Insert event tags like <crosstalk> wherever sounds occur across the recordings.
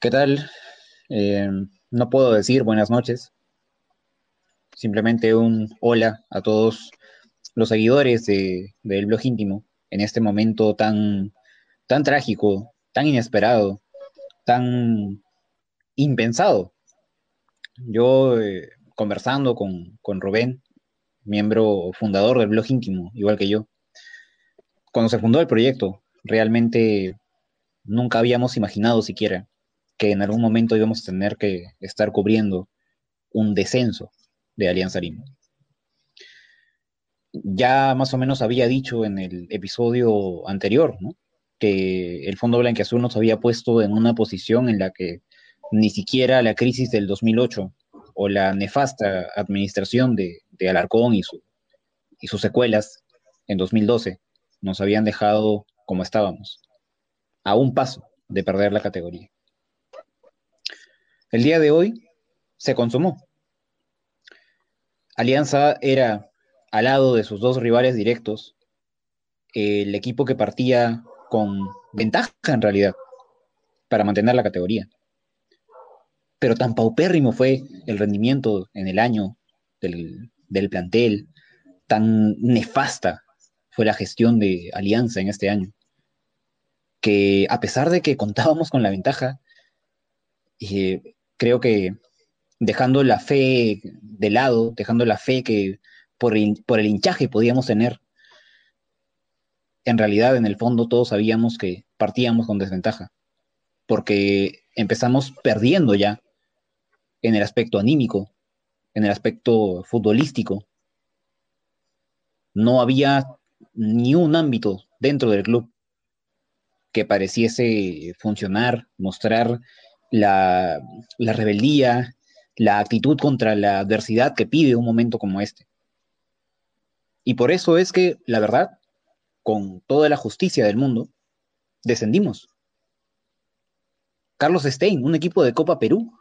¿Qué tal? Eh, no puedo decir buenas noches. Simplemente un hola a todos los seguidores de, del blog íntimo en este momento tan, tan trágico, tan inesperado, tan impensado. Yo eh, conversando con, con Rubén, miembro fundador del blog íntimo, igual que yo, cuando se fundó el proyecto, realmente nunca habíamos imaginado siquiera que en algún momento íbamos a tener que estar cubriendo un descenso de Alianza Lima. Ya más o menos había dicho en el episodio anterior, ¿no? que el Fondo Blanqueazul nos había puesto en una posición en la que ni siquiera la crisis del 2008 o la nefasta administración de, Alarcón y, y sus secuelas en 2012 nos habían dejado como estábamos, a un paso de perder la categoría. El día de hoy se consumó. Alianza era, al lado de sus dos rivales directos, el equipo que partía con ventaja en realidad para mantener la categoría. Pero tan paupérrimo fue el rendimiento en el año del, plantel, tan nefasta fue la gestión de Alianza en este año, que a pesar de que contábamos con la ventaja, eh, creo que dejando la fe de lado, dejando la fe que por, por el hinchaje podíamos tener, en realidad en el fondo todos sabíamos que partíamos con desventaja, porque empezamos perdiendo ya en el aspecto anímico, en el aspecto futbolístico. No había ni un ámbito dentro del club que pareciese funcionar, mostrar la, la rebeldía, la actitud contra la adversidad que pide un momento como este. Y por eso es que, la verdad, con toda la justicia del mundo, descendimos. Carlos Stein, un equipo de Copa Perú,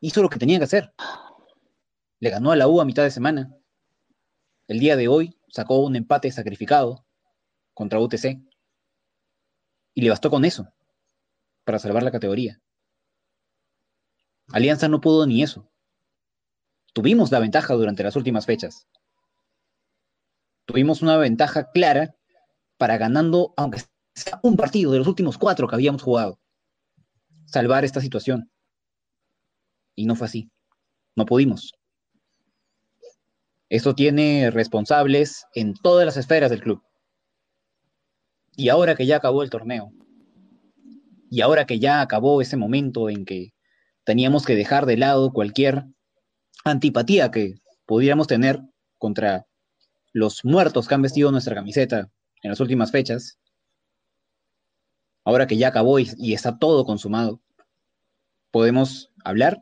hizo lo que tenía que hacer. Le ganó a la U a mitad de semana. El día de hoy sacó un empate sacrificado contra UTC. Y le bastó con eso para salvar la categoría. Alianza no pudo ni eso. Tuvimos la ventaja durante las últimas fechas. Tuvimos una ventaja clara para ganando, aunque sea un partido de los últimos cuatro que habíamos jugado, salvar esta situación. Y no fue así. No pudimos. Esto tiene responsables en todas las esferas del club. Y ahora que ya acabó el torneo, y ahora que ya acabó ese momento en que teníamos que dejar de lado cualquier antipatía que pudiéramos tener contra los muertos que han vestido nuestra camiseta en las últimas fechas, ahora que ya acabó y, está todo consumado, podemos hablar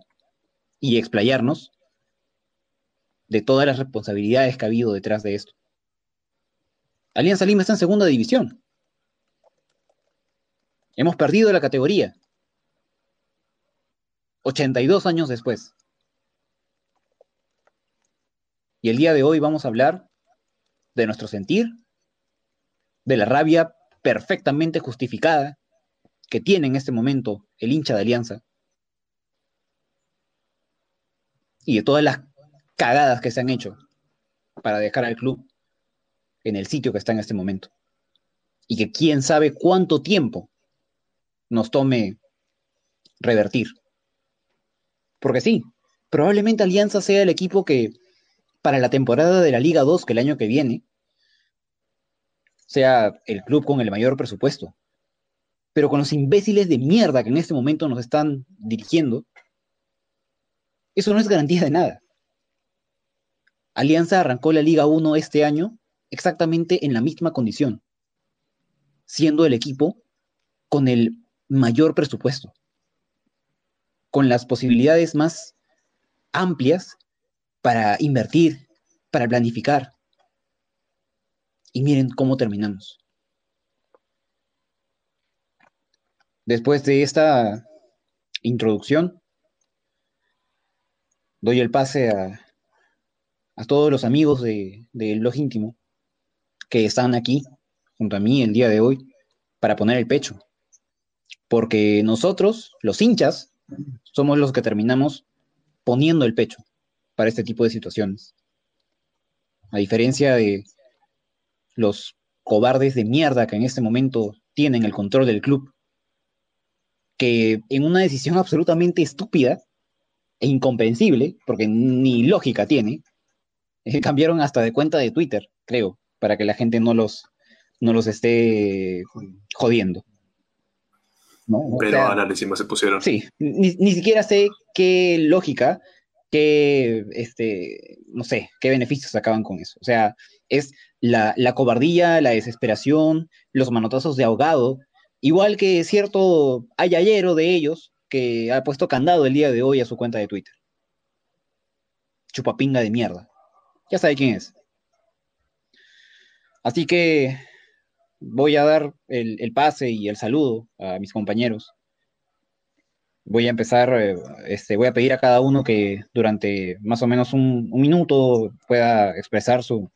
y explayarnos de todas las responsabilidades que ha habido detrás de esto. Alianza Lima está en segunda división. Hemos perdido la categoría. 82 años después. Y el día de hoy vamos a hablar de nuestro sentir, de la rabia perfectamente justificada que tiene en este momento el hincha de Alianza y de todas las cagadas que se han hecho para dejar al club en el sitio que está en este momento. Y que quién sabe cuánto tiempo nos tome revertir. Porque sí, probablemente Alianza sea el equipo que para la temporada de la Liga 2, que el año que viene, sea el club con el mayor presupuesto. Pero con los imbéciles de mierda que en este momento nos están dirigiendo, eso no es garantía de nada. Alianza arrancó la Liga 1 este año exactamente en la misma condición, siendo el equipo con el mayor presupuesto, con las posibilidades más amplias para invertir, para planificar. Y miren cómo terminamos. Después de esta introducción, doy el pase a a todos los amigos de, blog íntimo que están aquí junto a mí el día de hoy para poner el pecho, porque nosotros, los hinchas, somos los que terminamos poniendo el pecho para este tipo de situaciones. A diferencia de los cobardes de mierda que en este momento tienen el control del club, que en una decisión absolutamente estúpida e incomprensible, porque ni lógica tiene, <laughs> cambiaron hasta de cuenta de Twitter, creo, para que la gente no los, no los esté jodiendo. Pero ahora se pusieron. Sí, ni, siquiera sé qué lógica, qué, este, no sé, qué beneficios sacaban con eso. O sea, es la, la cobardía, la desesperación, los manotazos de ahogado, igual que cierto ayayero de ellos que ha puesto candado el día de hoy a su cuenta de Twitter. Chupapinga de mierda. Ya sabe quién es. Así que voy a dar el, pase y el saludo a mis compañeros. Voy a empezar, eh, este, voy a pedir a cada uno que durante más o menos un, minuto pueda expresar su,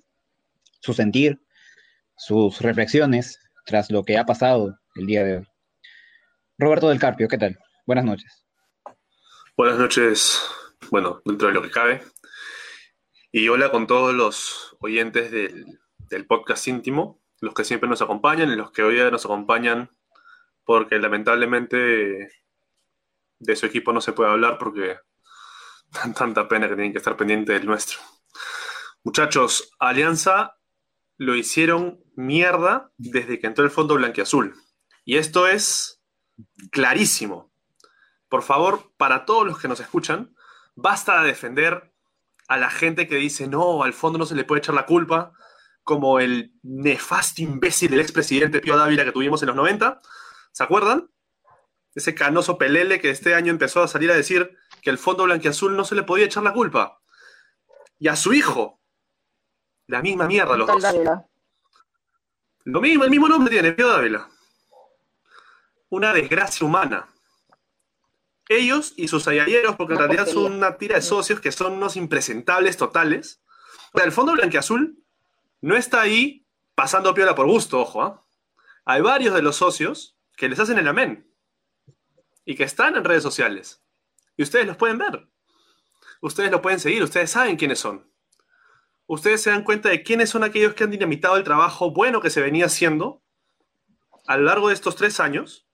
su sentir, sus reflexiones tras lo que ha pasado el día de hoy. Roberto del Carpio, ¿qué tal? Buenas noches. Buenas noches, bueno, dentro de lo que cabe. Y hola con todos los oyentes del, del podcast íntimo los que siempre nos acompañan y los que hoy día nos acompañan porque lamentablemente de su equipo no se puede hablar porque dan <laughs> tanta pena que tienen que estar pendientes del nuestro. Muchachos, Alianza lo hicieron mierda desde que entró el fondo blanquiazul. Y esto es clarísimo. Por favor, para todos los que nos escuchan, basta de defender a la gente que dice, no, al fondo no se le puede echar la culpa, como el nefasto imbécil del expresidente Pío Dávila que tuvimos en los 90. ¿Se acuerdan? Ese canoso pelele que este año empezó a salir a decir que el Fondo Blanquiazul no se le podía echar la culpa. Y a su hijo. La misma mierda los dos. Lo mismo, el mismo nombre tiene, Pío Dávila. Una desgracia humana. Ellos y sus ayayeros, porque en realidad son una tira de socios que son unos impresentables totales. O sea, el Fondo Blanquiazul no está ahí pasando piola por gusto, ojo. ¿ah? Hay varios de los socios que les hacen el amén y que están en redes sociales. Y ustedes los pueden ver. Ustedes lo pueden seguir, ustedes saben quiénes son. Ustedes se dan cuenta de quiénes son aquellos que han dinamitado el trabajo bueno que se venía haciendo a lo largo de estos tres años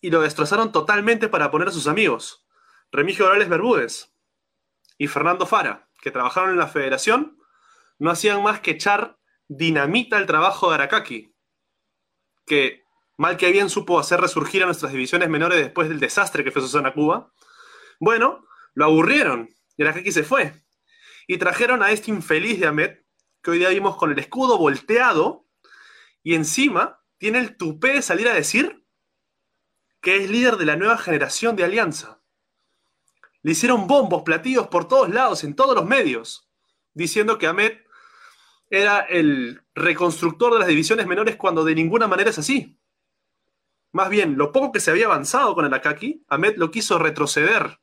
y lo destrozaron totalmente para poner a sus amigos, Remigio Morales Bermúdez y Fernando Fara, que trabajaron en la federación no hacían más que echar dinamita al trabajo de Arakaki, que mal que bien supo hacer resurgir a nuestras divisiones menores después del desastre que fue Susana Cuba. Bueno, lo aburrieron y Arakaki se fue. Y trajeron a este infeliz de Ahmed, que hoy día vimos con el escudo volteado, y encima tiene el tupé de salir a decir que es líder de la nueva generación de Alianza. Le hicieron bombos, platillos por todos lados, en todos los medios, diciendo que Ahmed era el reconstructor de las divisiones menores cuando de ninguna manera es así. Más bien, lo poco que se había avanzado con el Akaki, Ahmed lo quiso retroceder.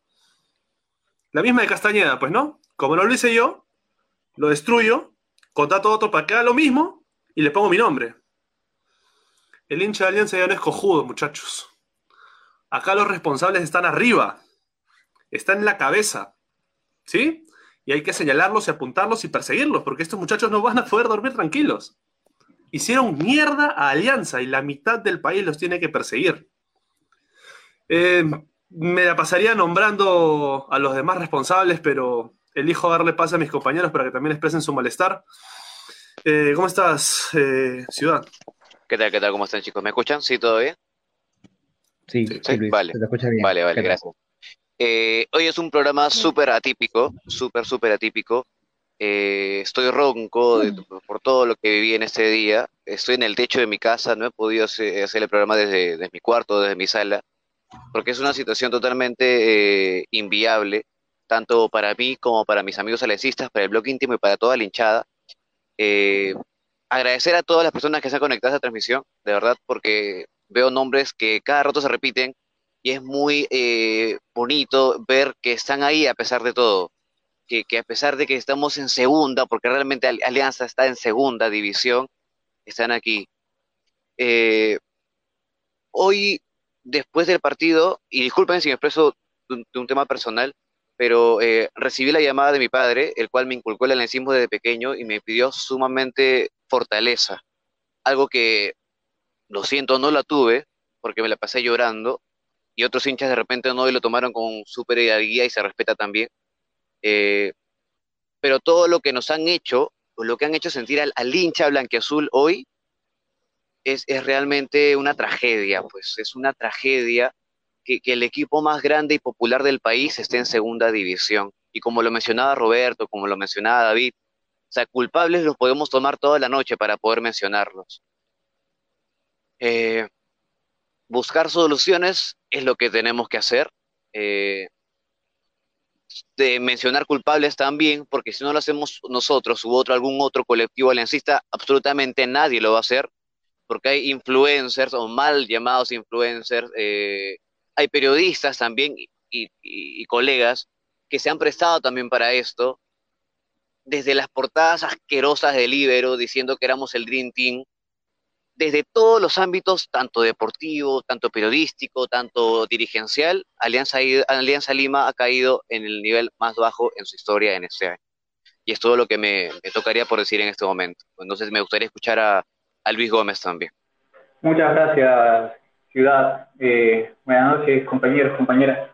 La misma de Castañeda, pues no. Como no lo hice yo, lo destruyo, contrato otro para que haga lo mismo y le pongo mi nombre. El hincha de Alianza ya no es cojudo, muchachos. Acá los responsables están arriba, están en la cabeza. ¿Sí? Y hay que señalarlos y apuntarlos y perseguirlos, porque estos muchachos no van a poder dormir tranquilos. Hicieron mierda a Alianza y la mitad del país los tiene que perseguir. Eh, me la pasaría nombrando a los demás responsables, pero elijo darle pase a mis compañeros para que también expresen su malestar. Eh, ¿Cómo estás, eh, Ciudad? ¿Qué tal, qué tal? ¿Cómo están, chicos? ¿Me escuchan? ¿Sí, todo bien? Sí, sí, vale. Vale, vale, gracias. Eh, hoy es un programa súper atípico, súper, súper atípico. Eh, estoy ronco por todo lo que viví en este día. Estoy en el techo de mi casa, no he podido hacer, el programa desde, mi cuarto, desde mi sala, porque es una situación totalmente eh, inviable, tanto para mí como para mis amigos alecistas, para el blog íntimo y para toda la hinchada. agradecer a todas las personas que se han conectado a esta transmisión, de verdad, porque veo nombres que cada rato se repiten y es muy eh, bonito ver que están ahí a pesar de todo, que, a pesar de que estamos en segunda, porque realmente Alianza está en segunda división, están aquí. Eh, hoy después del partido, y disculpen si me expreso de un, tema personal, pero eh, recibí la llamada de mi padre, el cual me inculcó el alencismo desde pequeño y me pidió sumamente fortaleza, algo que, lo siento, no la tuve, porque me la pasé llorando, y otros hinchas de repente no y lo tomaron con súper guía y se respeta también. Eh, pero todo lo que nos han hecho, o lo que han hecho sentir al, al hincha blanqueazul hoy, es, realmente una tragedia, pues es una tragedia que, el equipo más grande y popular del país esté en segunda división. Y como lo mencionaba Roberto, como lo mencionaba David, o sea, culpables los podemos tomar toda la noche para poder mencionarlos. Eh, buscar soluciones es lo que tenemos que hacer. Eh, de mencionar culpables también, porque si no lo hacemos nosotros u otro, algún otro colectivo aliancista, absolutamente nadie lo va a hacer porque hay influencers o mal llamados influencers, eh, hay periodistas también y, colegas que se han prestado también para esto, desde las portadas asquerosas del Ibero diciendo que éramos el Dream Team, desde todos los ámbitos, tanto deportivo, tanto periodístico, tanto dirigencial, Alianza, Alianza Lima ha caído en el nivel más bajo en su historia en este año. Y es todo lo que me tocaría por decir en este momento. Entonces me gustaría escuchar a, a Luis Gómez también. Muchas gracias, Ciudad. Eh, buenas noches, compañeros, compañeras.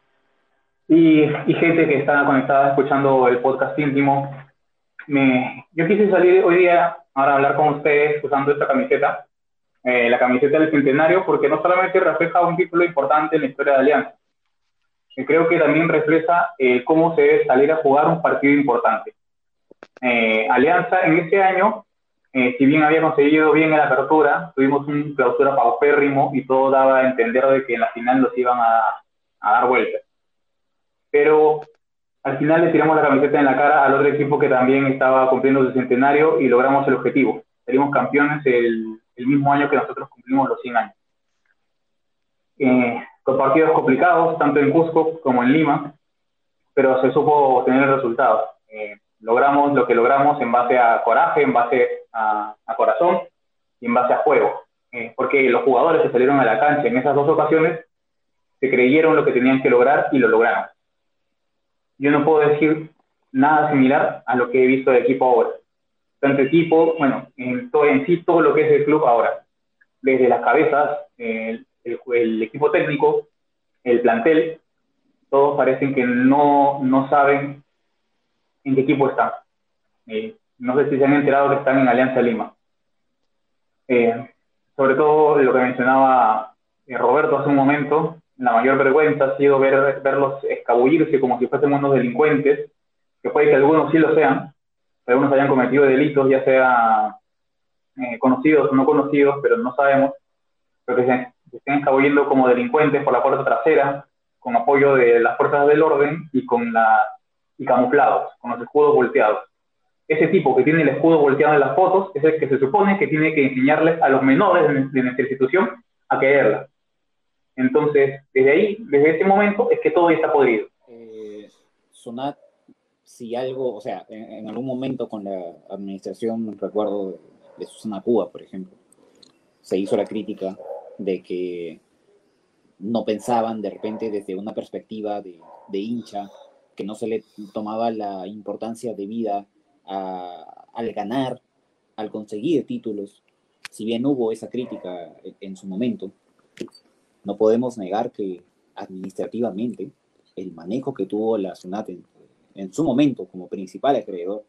Y, gente que está conectada escuchando el podcast íntimo. Me, yo quise salir hoy día ahora hablar con ustedes usando esta camiseta, eh, la camiseta del centenario, porque no solamente refleja un título importante en la historia de Alianza, creo que también refleja eh, cómo se debe salir a jugar un partido importante. Alianza en este año eh, si bien había conseguido bien en la apertura, tuvimos un clausura paupérrimo y todo daba a entender de que en la final nos iban a, dar vueltas. Pero al final le tiramos la camiseta en la cara al otro equipo que también estaba cumpliendo su centenario y logramos el objetivo. Seríamos campeones el, mismo año que nosotros cumplimos los 100 años. Eh, con partidos complicados, tanto en Cusco como en Lima, pero se supo tener resultados. Eh, logramos lo que logramos en base a coraje, en base a, corazón y en base a juego. Eh, porque los jugadores que salieron a la cancha en esas dos ocasiones se creyeron lo que tenían que lograr y lo lograron. Yo no puedo decir nada similar a lo que he visto de equipo ahora. Tanto equipo, bueno, en, todo, en sí todo lo que es el club ahora, desde las cabezas, el, equipo técnico, el plantel, todos parecen que no, no saben en qué equipo están. Eh, no sé si se han enterado que están en Alianza Lima. Eh, sobre todo lo que mencionaba eh, Roberto hace un momento, la mayor vergüenza ha sido ver, verlos escabullirse como si fuesen unos delincuentes, que puede que algunos sí lo sean, algunos hayan cometido delitos, ya sea conocidos o no conocidos, pero no sabemos, pero que se, se estén escabulliendo como delincuentes por la puerta trasera, con apoyo de las fuerzas del orden y con la y camuflados, con los escudos volteados. Ese tipo que tiene el escudo volteado en las fotos es el que se supone que tiene que enseñarles a los menores de, nuestra institución a quererla. Entonces, desde ahí, desde ese momento, es que todo ya está podrido. Eh, Sonat, si algo, o sea, en, algún momento con la administración, recuerdo de, Susana Cuba, por ejemplo, se hizo la crítica de que no pensaban de repente desde una perspectiva de, de hincha que no se le tomaba la importancia debida a, al ganar, al conseguir títulos. Si bien hubo esa crítica en su momento, no podemos negar que administrativamente el manejo que tuvo la SUNAT su momento como principal acreedor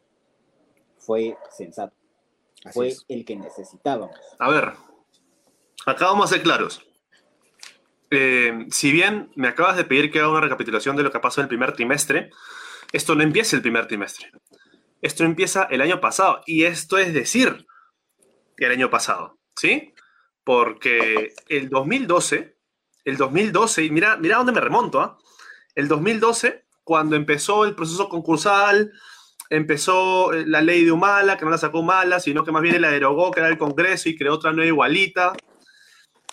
fue sensato. fue el que necesitábamos. A ver, acá vamos a ser claros. Eh, si bien me acabas de pedir que haga una recapitulación de lo que pasó en el primer trimestre, esto no empieza el primer trimestre. Esto empieza el año pasado. Y esto es decir, el año pasado, ¿sí? Porque el 2012, el 2012, y mira, mira dónde me remonto, ¿ah? El 2012, cuando empezó el proceso concursal, empezó eh, la ley de Humala, que no la sacó Humala, sino que más bien la derogó, que era el Congreso, y creó otra nueva igualita.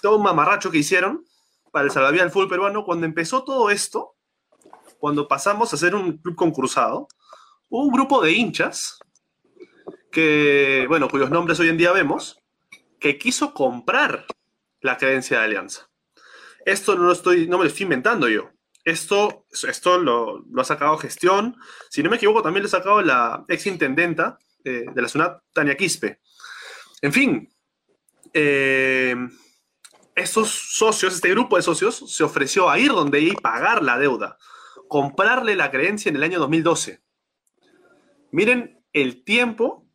Todo un mamarracho que hicieron para el salvavidas del fútbol peruano, cuando empezó todo esto, cuando pasamos a ser un club concursado, hubo un grupo de hinchas que, bueno, cuyos nombres hoy en día vemos, que quiso comprar la creencia de Alianza. Esto no, lo estoy, no me lo estoy inventando yo. Esto, esto lo, lo ha sacado gestión. Si no me equivoco, también lo ha sacado la ex intendenta eh, de la ciudad, Tania Quispe. En fin, eh, estos socios, este grupo de socios, se ofreció a ir donde y pagar la deuda, comprarle la creencia en el año 2012. Miren el tiempo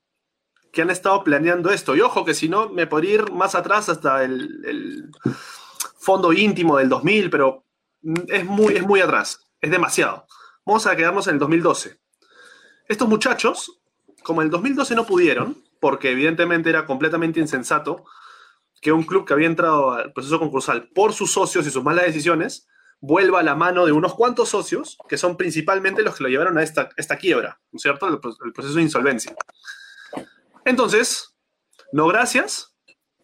que han estado planeando esto. Y ojo que si no, me podría ir más atrás hasta el, el fondo íntimo del 2000, pero es muy, es muy atrás, es demasiado. Vamos a quedarnos en el 2012. Estos muchachos, como en el 2012 no pudieron, porque evidentemente era completamente insensato que un club que había entrado al proceso concursal por sus socios y sus malas decisiones, vuelva a la mano de unos cuantos socios, que son principalmente los que lo llevaron a esta, esta quiebra, ¿no es cierto? El proceso de insolvencia. Entonces, no gracias,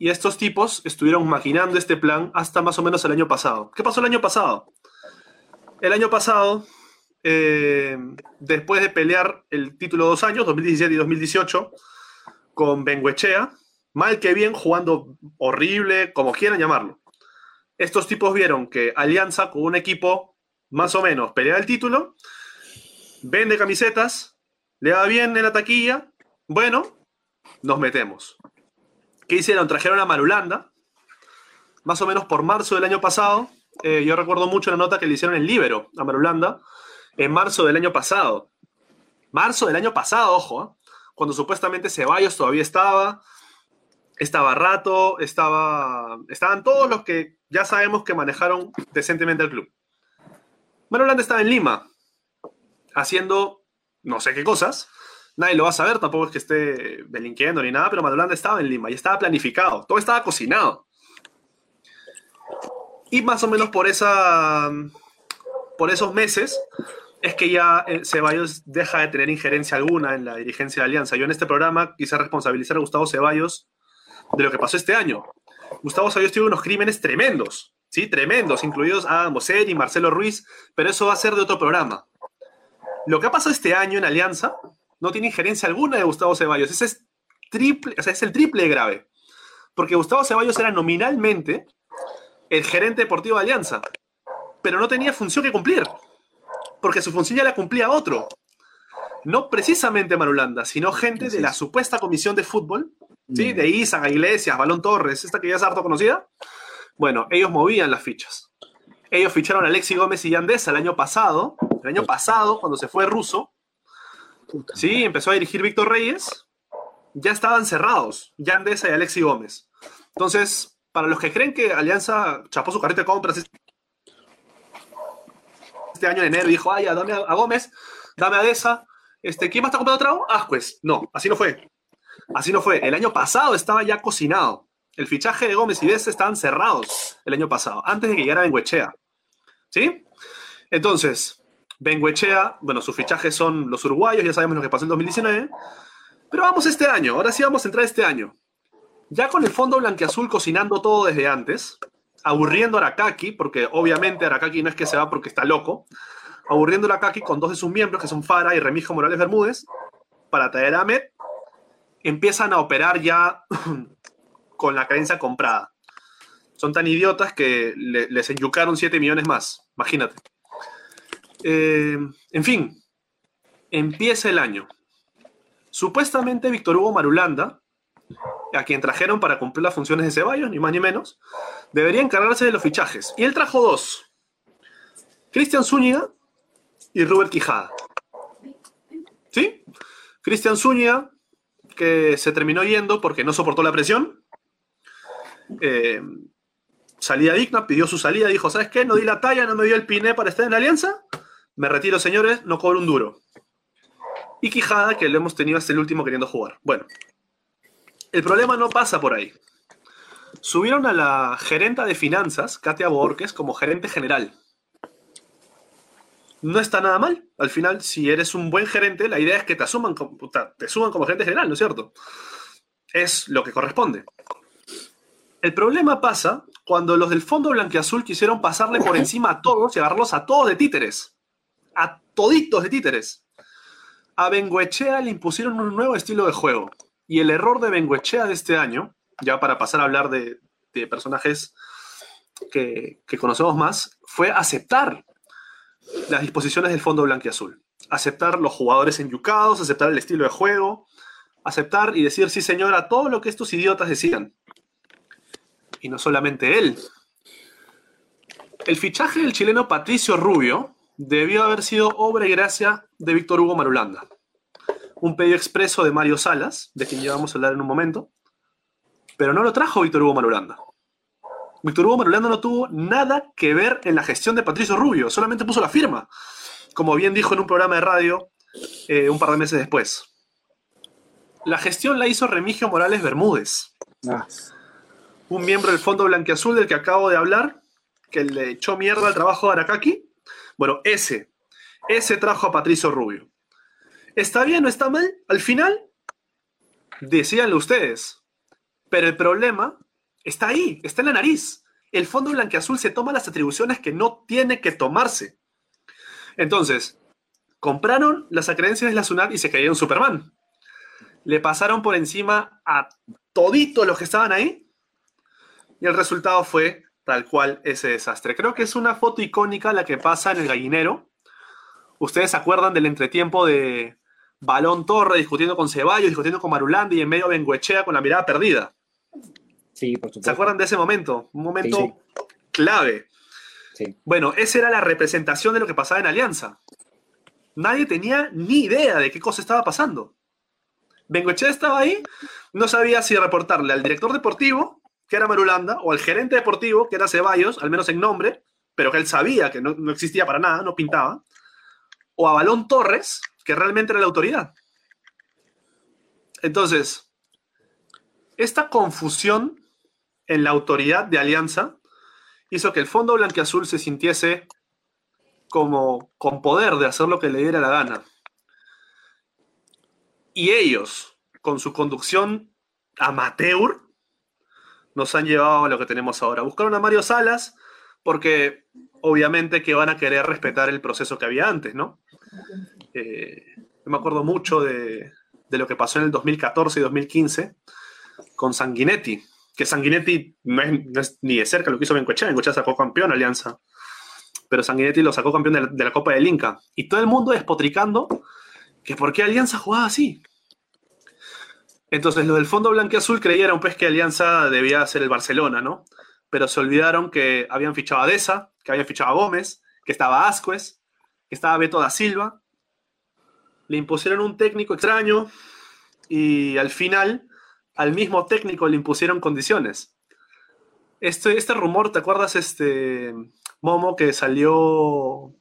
y estos tipos estuvieron maquinando este plan hasta más o menos el año pasado. ¿Qué pasó el año pasado? El año pasado, eh, después de pelear el título dos años, 2017 y 2018, con Benguechea, mal que bien, jugando horrible, como quieran llamarlo. Estos tipos vieron que Alianza, con un equipo más o menos, pelea el título, vende camisetas, le va bien en la taquilla, bueno, nos metemos. ¿Qué hicieron? Trajeron a Marulanda, más o menos por marzo del año pasado. Eh, yo recuerdo mucho la nota que le hicieron en Libero a Marulanda en marzo del año pasado. Marzo del año pasado, ojo, ¿eh? cuando supuestamente Ceballos todavía estaba, estaba Rato, estaba, estaban todos los que ya sabemos que manejaron decentemente el club. Marulanda estaba en Lima, haciendo no sé qué cosas, nadie lo va a saber, tampoco es que esté delinquiendo ni nada, pero Madulanda estaba en Lima y estaba planificado, todo estaba cocinado. Y más o menos por, esa, por esos meses es que ya eh, Ceballos deja de tener injerencia alguna en la dirigencia de Alianza. Yo en este programa quise responsabilizar a Gustavo Ceballos de lo que pasó este año. Gustavo Ceballos tuvo unos crímenes tremendos, ¿sí? Tremendos, incluidos a Moser y Marcelo Ruiz, pero eso va a ser de otro programa. Lo que ha pasado este año en Alianza no tiene injerencia alguna de Gustavo Ceballos. Ese es triple, o sea, es el triple grave. Porque Gustavo Ceballos era nominalmente el gerente deportivo de Alianza, pero no tenía función que cumplir, porque su función ya la cumplía otro. No precisamente Marulanda, sino gente de la supuesta comisión de fútbol, ¿sí? de Isa, Iglesias, Balón Torres, esta que ya es harto conocida. Bueno, ellos movían las fichas. Ellos ficharon a Alexi Gómez y Yandesa el año pasado, el año pasado, cuando se fue ruso, Sí, empezó a dirigir Víctor Reyes. Ya estaban cerrados, Yandesa y Alexi Gómez. Entonces, para los que creen que Alianza chapó su carrete de compras este año en enero y dijo, ay, dame a Gómez, dame a Deza, este, ¿quién más está comprando trago? Ascuez. No, así no fue. Así no fue. El año pasado estaba ya cocinado. El fichaje de Gómez y Deza estaban cerrados el año pasado, antes de que llegara Benguechea. ¿Sí? Entonces, Benguechea, bueno, sus fichajes son los uruguayos, ya sabemos lo que pasó en 2019. Pero vamos este año, ahora sí vamos a entrar este año. Ya con el fondo blanqueazul cocinando todo desde antes, aburriendo a Arakaki, porque obviamente Arakaki no es que se va porque está loco, aburriendo a Arakaki con dos de sus miembros, que son Fara y Remijo Morales Bermúdez, para traer a Ahmed, empiezan a operar ya <clears throat> con la creencia comprada. Son tan idiotas que le, les enyucaron 7 millones más, imagínate. Eh, en fin, empieza el año. Supuestamente Víctor Hugo Marulanda, a quien trajeron para cumplir las funciones de Ceballos, ni más ni menos, debería encargarse de los fichajes. Y él trajo dos. Cristian Zúñiga y Robert Quijada. ¿Sí? Cristian Zúñiga, que se terminó yendo porque no soportó la presión. Eh, salida digna, pidió su salida, dijo, ¿sabes qué? No di la talla, no me dio el piné para estar en la alianza. Me retiro, señores, no cobro un duro. Y Quijada, que lo hemos tenido hasta el último queriendo jugar. Bueno, el problema no pasa por ahí. Subieron a la gerenta de finanzas, Katia Borges, como gerente general. No está nada mal. Al final, si eres un buen gerente, la idea es que te, asuman, te suban como gerente general, ¿no es cierto? Es lo que corresponde. El problema pasa cuando los del Fondo Blanqueazul quisieron pasarle por encima a todos y agarrarlos a todos de títeres a toditos de títeres. A Benguechea le impusieron un nuevo estilo de juego. Y el error de Benguechea de este año, ya para pasar a hablar de, personajes que, que conocemos más fue aceptar las disposiciones del fondo blanquiazul. Aceptar los jugadores enyucados, aceptar el estilo de juego, aceptar y decir sí señor a todo lo que estos idiotas decían. Y no solamente él. El fichaje del chileno Patricio Rubio debió haber sido obra y gracia de Víctor Hugo Marulanda. Un pedido expreso de Mario Salas, de quien llevamos a hablar en un momento, pero no lo trajo Víctor Hugo Marulanda. Víctor Hugo Marulanda no tuvo nada que ver en la gestión de Patricio Rubio, solamente puso la firma, como bien dijo en un programa de radio eh, un par de meses después. La gestión la hizo Remigio Morales Bermúdez, Ah, un miembro del Fondo Blanquiazul del que acabo de hablar, que le echó mierda al trabajo de Aracaki. Bueno, ese, ese trajo a Patricio Rubio. ¿Está bien o está mal? Al final, decíanlo ustedes. Pero el problema está ahí, está en la nariz. El Fondo Blanquiazul se toma las atribuciones que no tiene que tomarse. Entonces, compraron las acreencias de la SUNAT y se cayeron Superman. Le pasaron por encima a toditos los que estaban ahí y el resultado fue tal cual ese desastre. Creo que es una foto icónica la que pasa en el gallinero. Ustedes se acuerdan del entretiempo de Balón Torre discutiendo con Ceballos, discutiendo con Marulanda y en medio Benguechea con la mirada perdida. sí, por supuesto. ¿Se acuerdan de ese momento? Un momento Sí, clave. Sí. Bueno, esa era la representación de lo que pasaba en Alianza. Nadie tenía ni idea de qué cosa estaba pasando. Bengochea estaba ahí, no sabía si reportarle al director deportivo, que era Marulanda, o al gerente deportivo, que era Ceballos, al menos en nombre, pero que él sabía que no, no existía para nada, no pintaba, o a Balón Torres, que realmente era la autoridad. Entonces, esta confusión en la autoridad de Alianza hizo que el Fondo Blanquiazul se sintiese como con poder de hacer lo que le diera la gana. Y ellos, con su conducción amateur, nos han llevado a lo que tenemos ahora. Buscaron a Mario Salas porque obviamente que van a querer respetar el proceso que había antes, ¿no? Eh, yo me acuerdo mucho de, de lo que pasó en el 2014 y 2015 con Sanguinetti, que Sanguinetti no es, no es ni de cerca lo que hizo Bencochea, Bencochea sacó campeón Alianza, pero Sanguinetti lo sacó campeón de la, de la Copa del Inca, y todo el mundo despotricando que por qué Alianza jugaba así. Entonces los del Fondo Blanquiazul creyeron pues que Alianza debía ser el Barcelona, ¿no? Pero se olvidaron que habían fichado a Deza, que habían fichado a Gómez, que estaba Ascuez, que estaba Beto da Silva. Le impusieron un técnico extraño y al final al mismo técnico le impusieron condiciones. Este, este rumor, ¿te acuerdas, este Momo, que salió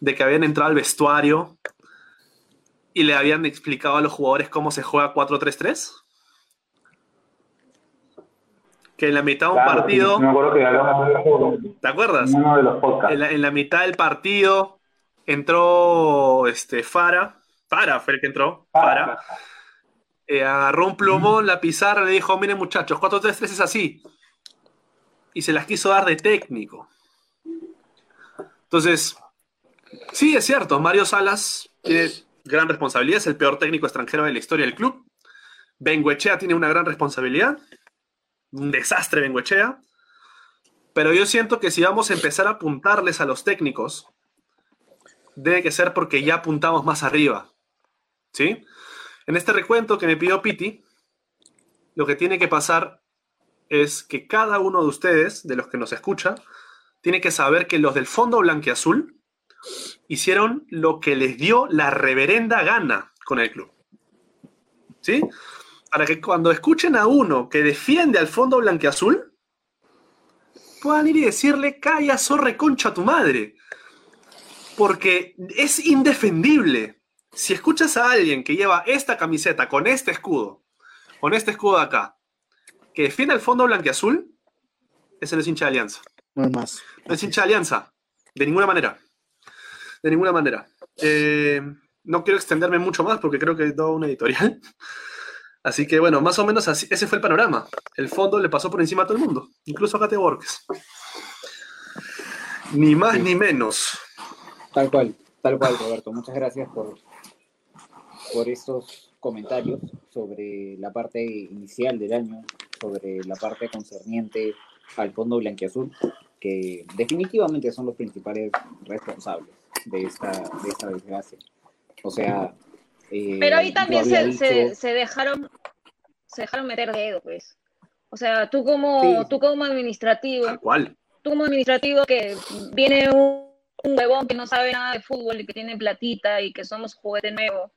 de que habían entrado al vestuario y le habían explicado a los jugadores cómo se juega 4-3-3? Que en la mitad de un Claro, partido, me acuerdo que hablamos de eso ¿te acuerdas? en uno de los podcasts. En la, en la mitad del partido entró este Fara. Fara fue el que entró. Fara. Eh, agarró un plumón, la pizarra, le dijo, miren muchachos, 4-3-3 es así. Y se las quiso dar de técnico. Entonces, sí, es cierto, Mario Salas tiene gran responsabilidad, es el peor técnico extranjero de la historia del club. Benguechea tiene una gran responsabilidad. Un desastre Benguechea. Pero yo siento que si vamos a empezar a apuntarles a los técnicos, debe que ser porque ya apuntamos más arriba. ¿Sí? En este recuento que me pidió Piti, lo que tiene que pasar es que cada uno de ustedes, de los que nos escucha, tiene que saber que los del Fondo Blanquiazul hicieron lo que les dio la reverenda gana con el club. ¿Sí? Para que cuando escuchen a uno que defiende al Fondo Blanquiazul, puedan ir y decirle, calla, zorre concha a tu madre. Porque es indefendible. Si escuchas a alguien que lleva esta camiseta con este escudo, con este escudo de acá, que defiende el fondo blanquiazul, ese no es hincha de alianza. No es más. No es hincha de alianza. De ninguna manera. De ninguna manera. Eh, no quiero extenderme mucho más porque creo que he dado una editorial. <laughs> Así que bueno, más o menos así, ese fue el panorama. El fondo le pasó por encima a todo el mundo, incluso a Kate Borges. Ni más ni menos. Tal cual, tal cual, Roberto. Muchas gracias por, por estos comentarios sobre la parte inicial del año, sobre la parte concerniente al fondo blanquiazul. que definitivamente son los principales responsables de esta, de esta desgracia. O sea... Eh, Pero ahí también se, se, dejaron se dejaron meter dedo, pues. O sea, tú como, tú como administrativo... ¿Cuál? Tú como administrativo que viene un, un huevón que no sabe nada de fútbol y que tiene platita y que somos juguete nuevo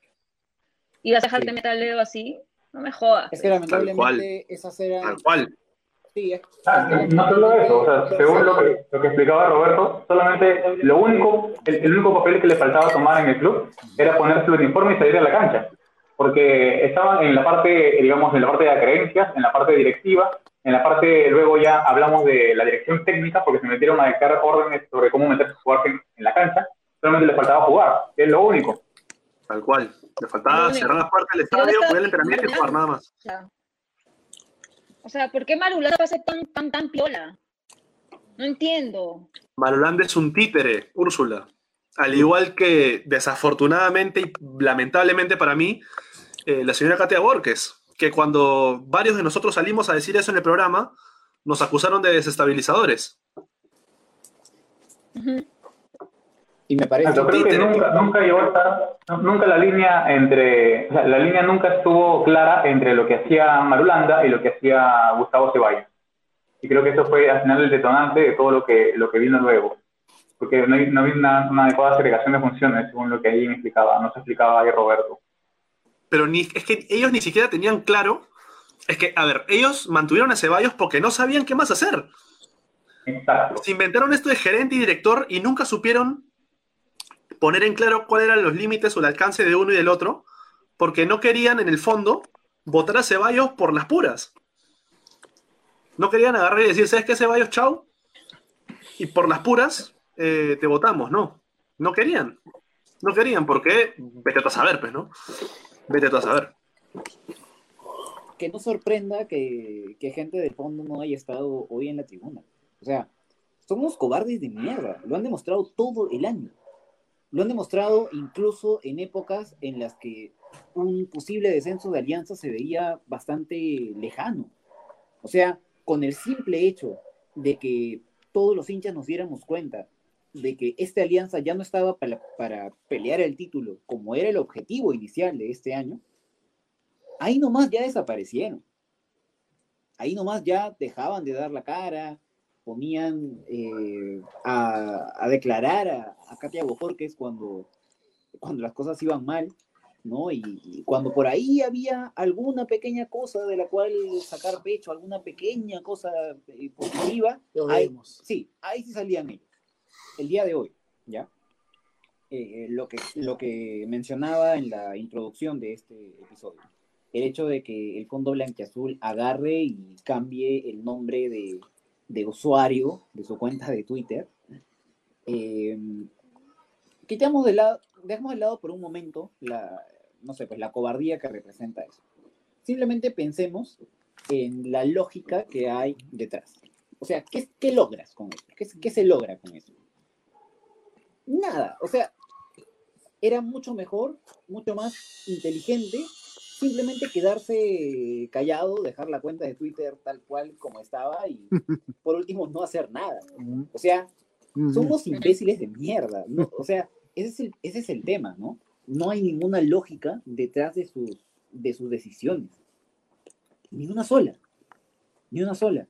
y vas a dejarte meter el dedo así, no me jodas. Es que lamentablemente esas eran... Tal cual. Sí, es, ah, no solo eso, o sea, según lo que, lo que explicaba Roberto, solamente lo único, el, único papel que le faltaba tomar en el club era ponerse el uniforme y salir a la cancha. Porque estaban en la parte, digamos, en la parte de las creencias, en la parte directiva, en la parte, luego ya hablamos de la dirección técnica, porque se metieron a dictar órdenes sobre cómo meterse a jugar en, en la cancha, solamente le faltaba jugar, es lo único. Tal cual. Le faltaba cerrar las puertas del estadio, poner el entrenamiento y jugar nada más. O sea, ¿por qué Marulanda va a ser tan, tan, tan piola? No entiendo. Marulanda es un títere, Úrsula. Al igual que, desafortunadamente y lamentablemente para mí, eh, la señora Katia Borges, que cuando varios de nosotros salimos a decir eso en el programa, nos acusaron de desestabilizadores. Y me parece Yo creo que nunca, nunca llegó a estar, nunca la línea entre, la línea nunca estuvo clara entre lo que hacía Marulanda y lo que hacía Gustavo Ceballos. Y creo que eso fue al final el detonante de todo lo que, lo que vino luego. Porque no, hay, no había una, una, adecuada segregación de funciones, según lo que ahí me explicaba, no se explicaba ahí Roberto. Pero ni, es que ellos ni siquiera tenían claro, es que, a ver, ellos mantuvieron a Ceballos porque no sabían qué más hacer. Exacto. Se inventaron esto de gerente y director y nunca supieron poner en claro cuáles eran los límites o el alcance de uno y del otro, porque no querían, en el fondo, votar a Ceballos por las puras. No querían agarrar y decir, ¿sabes qué, Ceballos? Chau. Y por las puras eh, te votamos, no. No querían. No querían, porque vete a saber, pues, ¿no? Vete a saber. Que no sorprenda que, que gente del fondo no haya estado hoy en la tribuna. O sea, somos cobardes de mierda. Lo han demostrado todo el año. Lo han demostrado incluso en épocas en las que un posible descenso de Alianza se veía bastante lejano. O sea, con el simple hecho de que todos los hinchas nos diéramos cuenta de que esta alianza ya no estaba para, para, pelear el título como era el objetivo inicial de este año, ahí nomás ya desaparecieron. Ahí nomás ya dejaban de dar la cara, ponían eh, a, declarar a, a Katia Bojorques cuando, cuando las cosas iban mal, ¿no? Y, cuando por ahí había alguna pequeña cosa de la cual sacar pecho, alguna pequeña cosa eh, positiva, ahí, sí, ahí sí salían ellos. El día de hoy, ¿ya? Eh, lo, que, lo que mencionaba en la introducción de este episodio, el hecho de que el Fondo Blanquiazul agarre y cambie el nombre de, de usuario de su cuenta de Twitter, eh, quitamos de lado, dejamos de lado por un momento la, no sé, pues la cobardía que representa eso. Simplemente pensemos en la lógica que hay detrás. O sea, ¿qué, qué logras con eso? ¿Qué, ¿Qué se logra con eso? Nada. O sea, era mucho mejor, mucho más inteligente simplemente quedarse callado, dejar la cuenta de Twitter tal cual como estaba y <laughs> por último no hacer nada. O sea, somos imbéciles de mierda. O sea, ese es, el, ese es el tema, ¿no? No hay ninguna lógica detrás de sus, de sus decisiones. Ni una sola. Ni una sola.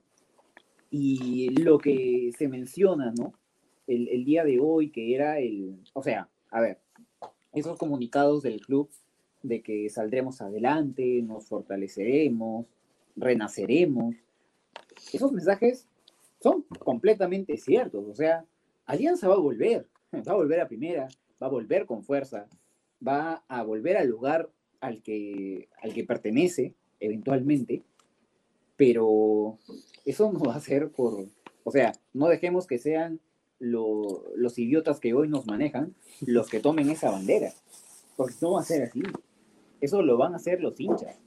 Y lo que se menciona, ¿no? El, el día de hoy, que era el... O sea, a ver, esos comunicados del club de que saldremos adelante, nos fortaleceremos, renaceremos. Esos mensajes son completamente ciertos. O sea, Alianza va a volver, <laughs> va a volver a primera, va a volver con fuerza, va a volver al lugar al que, al que pertenece eventualmente, pero eso no va a ser por, o sea, no dejemos que sean los idiotas que hoy nos manejan los que tomen esa bandera, porque no va a ser así. Eso lo van a hacer los hinchas.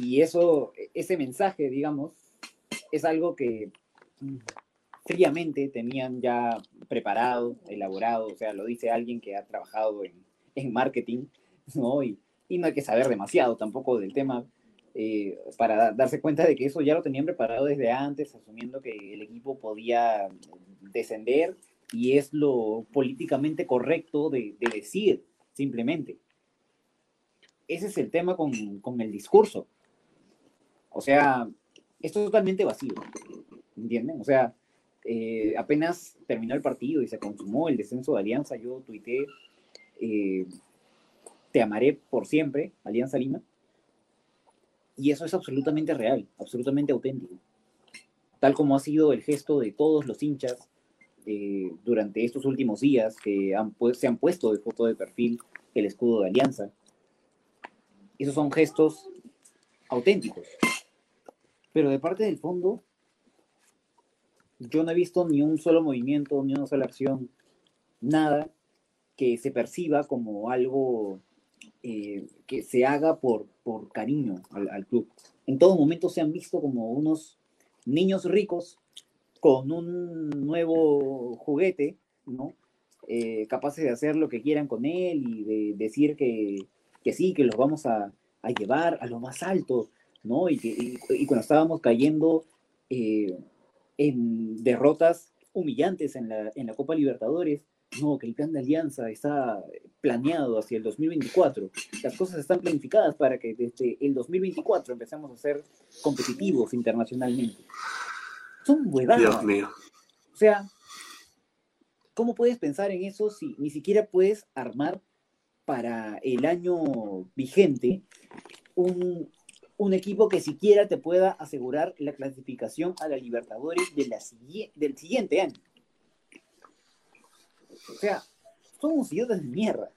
Y eso, ese mensaje, digamos, es algo que fríamente tenían ya preparado, elaborado, o sea, lo dice alguien que ha trabajado en, en marketing, ¿no? Y, y, no hay que saber demasiado tampoco del tema, eh, para darse cuenta de que eso ya lo tenían preparado desde antes, asumiendo que el equipo podía descender y es lo políticamente correcto de, decir, simplemente. Ese es el tema con, el discurso. O sea, esto es totalmente vacío, ¿entienden? O sea, eh, apenas terminó el partido y se consumó el descenso de Alianza, yo tuité, eh, te amaré por siempre, Alianza Lima, y eso es absolutamente real, absolutamente auténtico. Tal como ha sido el gesto de todos los hinchas eh, durante estos últimos días que se han puesto de foto de perfil el escudo de Alianza. Esos son gestos auténticos. Pero de parte del fondo, yo no he visto ni un solo movimiento, ni una sola acción, nada que se perciba como algo eh, que se haga por, por cariño al, club. En todo momento se han visto como unos niños ricos con un nuevo juguete, ¿no? Eh, capaces de hacer lo que quieran con él y de decir que, que sí, que los vamos a, a, llevar a lo más alto, ¿no? Y, que, y, cuando estábamos cayendo eh, en derrotas humillantes en la, en la Copa Libertadores, no, que el plan de alianza está planeado hacia el 2024. Las cosas están planificadas para que desde el 2024 empecemos a ser competitivos internacionalmente. Son huevadas. Dios mío. O sea, ¿cómo puedes pensar en eso si ni siquiera puedes armar para el año vigente un, un equipo que siquiera te pueda asegurar la clasificación a la Libertadores de la, del siguiente año? O sea, somos idiotas de mierda.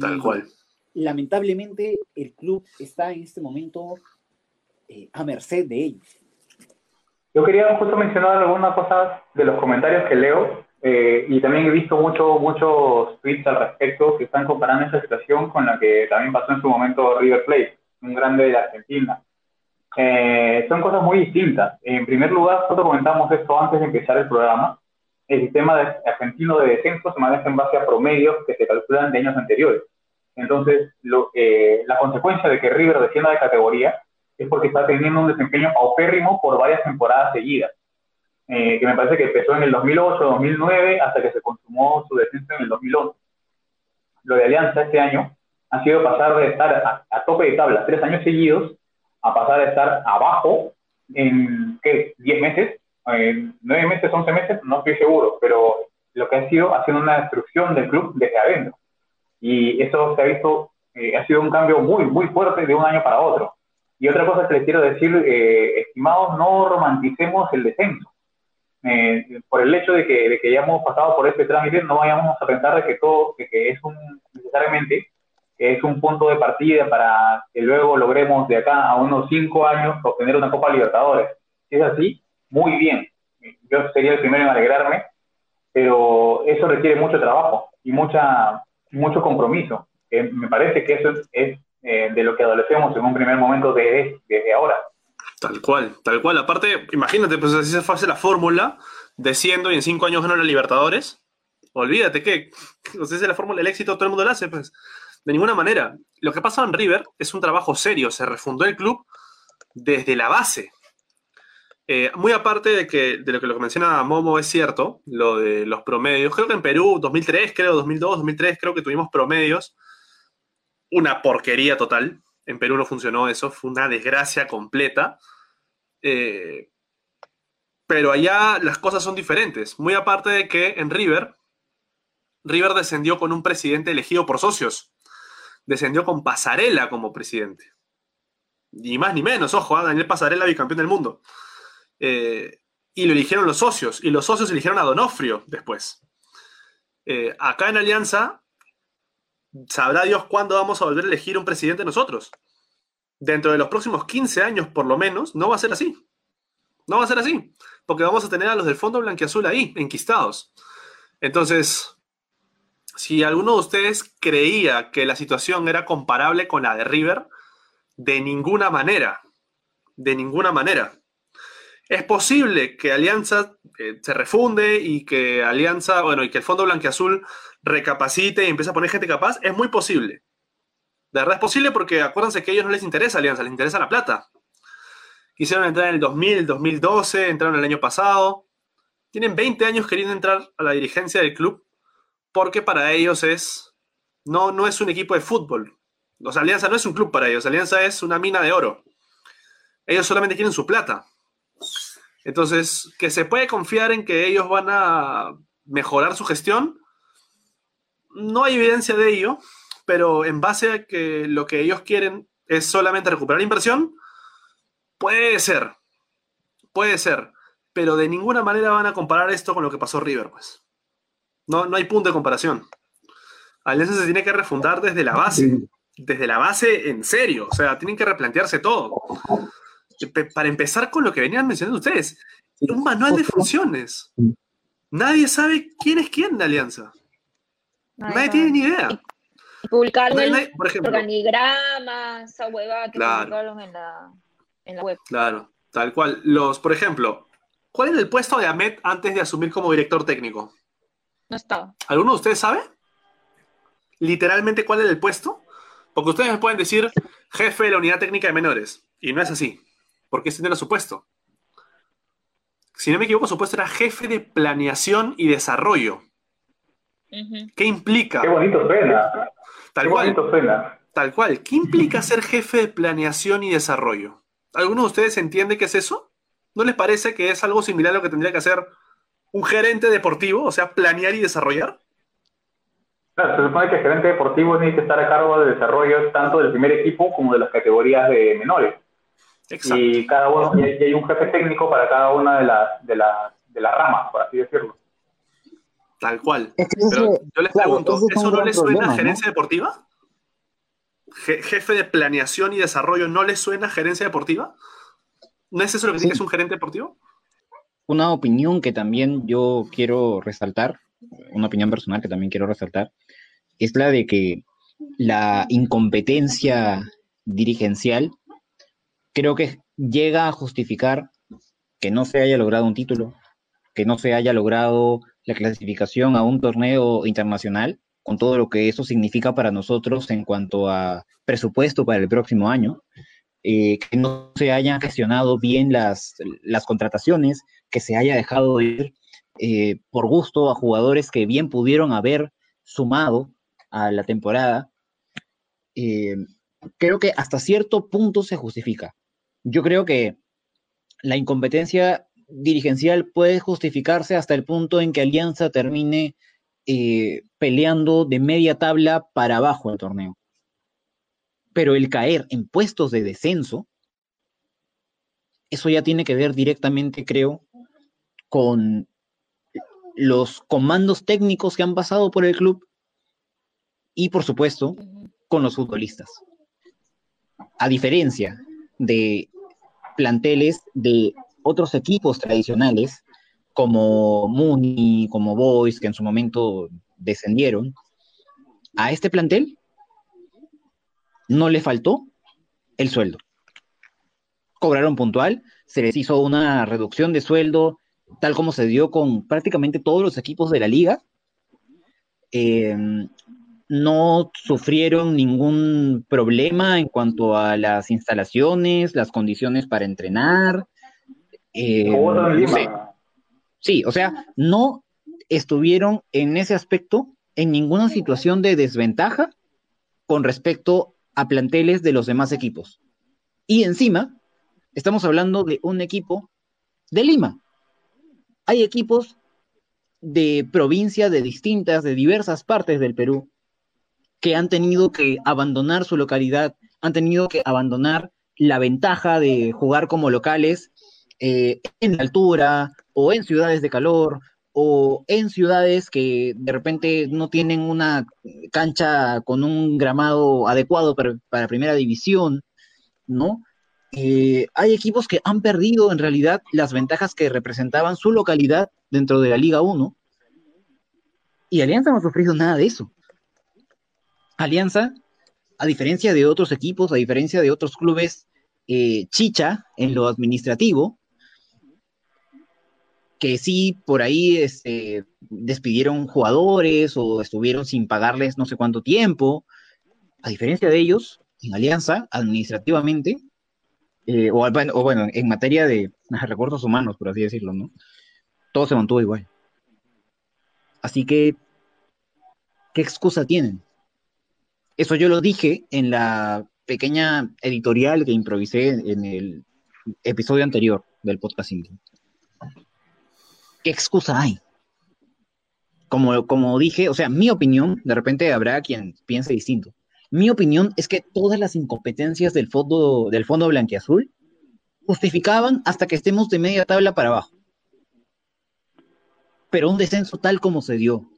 Tal cual. Lamentablemente, el club está en este momento eh, a merced de ellos. Yo quería justo mencionar algunas cosas de los comentarios que leo eh, y también he visto mucho, muchos tweets al respecto que están comparando esa situación con la que también pasó en su momento River Plate, un grande de Argentina. Eh, son cosas muy distintas. En primer lugar, nosotros comentamos esto antes de empezar el programa, el sistema argentino de descenso se maneja en base a promedios que se calculan de años anteriores. Entonces, lo, eh, la consecuencia de que River descienda de categoría es porque está teniendo un desempeño paupérrimo por varias temporadas seguidas, eh, que me parece que empezó en el 2008, 2009, hasta que se consumó su descenso en el 2011. Lo de Alianza este año ha sido pasar de estar a, a tope de tabla tres años seguidos a pasar a estar abajo en, ¿qué?, 10 meses eh, nueve meses, once meses, no estoy seguro, pero lo que ha sido haciendo una destrucción del club desde adentro. Y eso se ha visto, eh, ha sido un cambio muy, muy fuerte de un año para otro. Y otra cosa que les quiero decir, eh, estimados, no romanticemos el descenso. Por el hecho de que, de ya hemos pasado por este trámite, no vayamos a pensar de que todo, que, es un, necesariamente, es un punto de partida para que luego logremos de acá a unos cinco años obtener una Copa Libertadores. Si es así, muy bien. Yo sería el primero en alegrarme, pero eso requiere mucho trabajo y mucha, mucho compromiso. me parece que eso es, eh, de lo que adolecemos en un primer momento desde, desde ahora. Tal cual, tal cual. Aparte, imagínate, pues así se hace la fórmula, desciendo y en cinco años gano la Libertadores. Olvídate que, o sea, es la fórmula del éxito, todo el mundo la hace, pues. De ninguna manera. Lo que pasa en River es un trabajo serio. Se refundó el club desde la base. Eh, muy aparte de que de lo que lo que menciona Momo es cierto, lo de los promedios. Creo que en Perú, 2003, creo, 2002, 2003, creo que tuvimos promedios. Una porquería total. En Perú no funcionó eso, fue una desgracia completa. Eh, pero allá las cosas son diferentes. Muy aparte de que en River, River descendió con un presidente elegido por socios. Descendió con Pasarela como presidente. Ni más ni menos, ojo, ¿eh? Daniel Pasarela, bicampeón del mundo. Eh, y lo eligieron los socios, y los socios eligieron a Donofrio después. Eh, acá en Alianza, sabrá Dios cuándo vamos a volver a elegir un presidente nosotros. Dentro de los próximos 15 años, por lo menos, no va a ser así. No va a ser así, porque vamos a tener a los del Fondo Blanquiazul ahí, enquistados. Entonces, si alguno de ustedes creía que la situación era comparable con la de River, de ninguna manera, de ninguna manera. Es posible que Alianza eh, se refunde y que Alianza, bueno, y que el Fondo Blanquiazul recapacite y empiece a poner gente capaz. Es muy posible. De verdad es posible porque acuérdense que a ellos no les interesa Alianza, les interesa la plata. Quisieron entrar en el 2000, el 2012, entraron el año pasado. Tienen 20 años queriendo entrar a la dirigencia del club porque para ellos es no, no es un equipo de fútbol. O sea, Alianza no es un club para ellos, Alianza es una mina de oro. Ellos solamente quieren su plata. Entonces, que se puede confiar en que ellos van a mejorar su gestión, no hay evidencia de ello, pero en base a que lo que ellos quieren es solamente recuperar inversión, puede ser, puede ser, pero de ninguna manera van a comparar esto con lo que pasó River, pues. No, no hay punto de comparación. Alianza se tiene que refundar desde la base, desde la base en serio, o sea, tienen que replantearse todo. Para empezar con lo que venían mencionando ustedes, un manual de funciones. Nadie sabe quién es quién de Alianza. Nadie tiene ni idea. Publicarlo en el organigrama, esa que publicaron en la, en la web. Claro, tal cual. Los, por ejemplo, ¿cuál era el puesto de Ahmed antes de asumir como director técnico? No estaba. ¿Alguno de ustedes sabe? Literalmente, ¿cuál era el puesto? Porque ustedes me pueden decir jefe de la unidad técnica de menores. Y no es así. Porque ese no era su puesto. Si no me equivoco, su puesto era jefe de planeación y desarrollo. ¿Qué implica? Qué bonito suena. Tal Qué cual. suena. Tal cual. ¿Qué implica ser jefe de planeación y desarrollo? ¿Alguno de ustedes entiende qué es eso? ¿No les parece que es algo similar a lo que tendría que hacer un gerente deportivo? O sea, planear y desarrollar. Claro, se supone que el gerente deportivo tiene que estar a cargo del desarrollo tanto del primer equipo como de las categorías de menores. Exacto. Y cada uno, y hay, y hay un jefe técnico para cada una de las, de las, de las ramas, por así decirlo. Tal cual. Es que Pero ese- yo les claro, pregunto, es ¿eso no les suena problema, a ¿no? gerencia deportiva? Je- ¿Jefe de planeación y desarrollo no les suena a gerencia deportiva? ¿No es eso lo que Sí. es un gerente deportivo? una opinión que también yo quiero resaltar, una opinión personal que también quiero resaltar, es la de que la incompetencia dirigencial creo que llega a justificar que no se haya logrado un título, que no se haya logrado la clasificación a un torneo internacional, con todo lo que eso significa para nosotros en cuanto a presupuesto para el próximo año, eh, que no se hayan gestionado bien las, las contrataciones, que se haya dejado ir eh, por gusto a jugadores que bien pudieron haber sumado a la temporada, eh, creo que hasta cierto punto se justifica. Yo creo que la incompetencia dirigencial puede justificarse hasta el punto en que Alianza termine eh, peleando de media tabla para abajo el torneo. Pero el caer en puestos de descenso, eso ya tiene que ver directamente, creo, con los comandos técnicos que han pasado por el club y, por supuesto, con los futbolistas. A diferencia de planteles de otros equipos tradicionales, como Muni, como Boys, que en su momento descendieron, a este plantel no le faltó el sueldo. Cobraron puntual, se les hizo una reducción de sueldo, tal como se dio con prácticamente todos los equipos de la liga. Eh, no sufrieron ningún problema en cuanto a las instalaciones, las condiciones para entrenar. Eh, no sé. Sí, o sea, no estuvieron en ese aspecto en ninguna situación de desventaja con respecto a planteles de los demás equipos. Y encima, estamos hablando de un equipo de Lima. Hay equipos de provincias, de distintas, de diversas partes del Perú, que han tenido que abandonar su localidad, han tenido que abandonar la ventaja de jugar como locales eh, en altura o en ciudades de calor o en ciudades que de repente no tienen una cancha con un gramado adecuado para, primera división, ¿no? Eh, hay equipos que han perdido en realidad las ventajas que representaban su localidad dentro de la Liga 1 y Alianza no ha sufrido nada de eso. Alianza, a diferencia de otros equipos, a diferencia de otros clubes, eh, chicha en lo administrativo, que sí por ahí este, despidieron jugadores o estuvieron sin pagarles no sé cuánto tiempo, a diferencia de ellos, en Alianza, administrativamente, eh, o, o, bueno, en materia de recursos humanos, por así decirlo, ¿no? Todo se mantuvo igual. Así que, ¿qué excusa tienen? Eso yo lo dije en la pequeña editorial que improvisé en el episodio anterior del podcast íntimo. ¿Qué excusa hay? Como, como dije, o sea, mi opinión, de repente habrá quien piense distinto. Mi opinión es que todas las incompetencias del fondo, del fondo blanquiazul justificaban hasta que estemos de media tabla para abajo. Pero un descenso tal como se dio,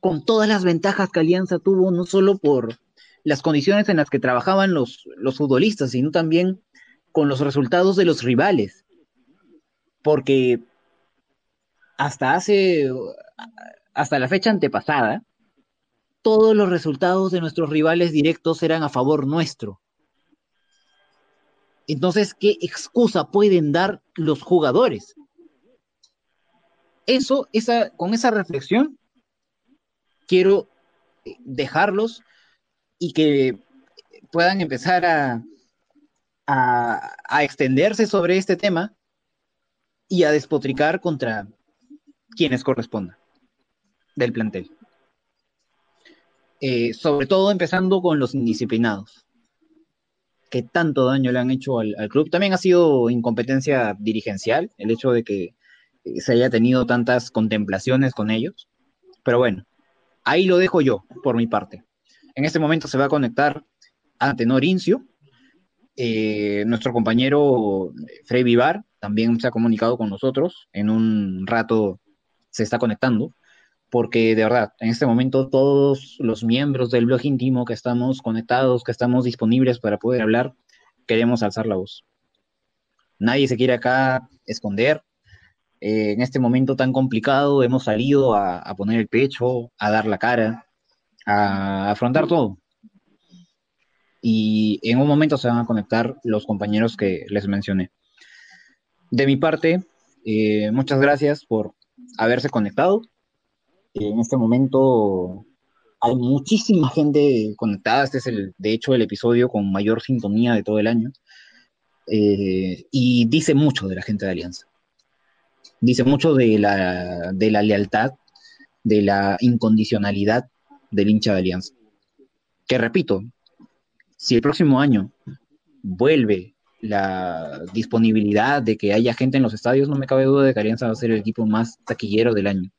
con todas las ventajas que Alianza tuvo, no solo por las condiciones en las que trabajaban los, los futbolistas, sino también con los resultados de los rivales. Porque hasta hace, hasta la fecha antepasada, todos los resultados de nuestros rivales directos eran a favor nuestro. Entonces, ¿qué excusa pueden dar los jugadores? Eso, esa, con esa reflexión, quiero dejarlos y que puedan empezar a, a, extenderse sobre este tema y a despotricar contra quienes correspondan del plantel. Eh, sobre todo empezando con los indisciplinados, que tanto daño le han hecho al, club. También ha sido incompetencia dirigencial el hecho de que eh, se haya tenido tantas contemplaciones con ellos. Pero bueno, ahí lo dejo yo, por mi parte. En este momento se va a conectar Antenor Incio, eh, nuestro compañero Frey Vivar también se ha comunicado con nosotros. En un rato se está conectando, porque de verdad, en este momento todos los miembros del blog íntimo que estamos conectados, que estamos disponibles para poder hablar, queremos alzar la voz. Nadie se quiere acá esconder. Eh, en este momento tan complicado hemos salido a poner el pecho, a dar la cara, a afrontar todo y en un momento se van a conectar los compañeros que les mencioné. De mi parte, eh, muchas gracias por haberse conectado. En este momento hay muchísima gente conectada. Este es, el, de hecho, el episodio con mayor sintonía de todo el año. Eh, y dice mucho de la gente de Alianza. Dice mucho de la, de la lealtad, de la incondicionalidad del hincha de Alianza. Que repito, si el próximo año vuelve la disponibilidad de que haya gente en los estadios, no me cabe duda de que Alianza va a ser el equipo más taquillero del año,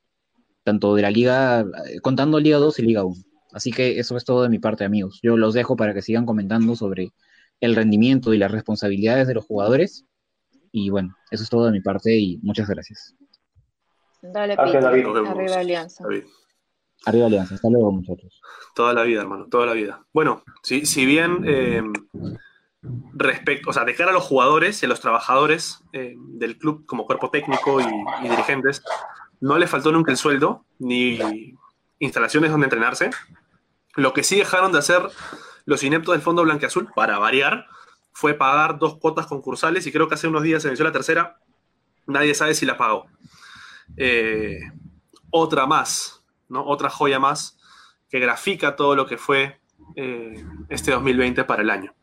tanto de la Liga, contando Liga 2 y Liga 1. Así que eso es todo de mi parte, amigos. Yo los dejo para que sigan comentando sobre el rendimiento y las responsabilidades de los jugadores. Y bueno, eso es todo de mi parte y muchas gracias. Dale, Peter. Arriba Alianza. Arriba Alianza, hasta luego muchachos. Toda la vida, hermano, toda la vida. Bueno, si, si bien eh, respecto, o sea, de a los jugadores y a los trabajadores eh, del club como cuerpo técnico y, dirigentes, no les faltó nunca el sueldo ni instalaciones donde entrenarse. Lo que sí dejaron de hacer los ineptos del Fondo Blanqueazul, para variar, fue pagar dos cuotas concursales y creo que hace unos días se venció la tercera. Nadie sabe si la pagó. Eh, otra más otra joya más que grafica todo lo que fue eh, este 2020 para el año.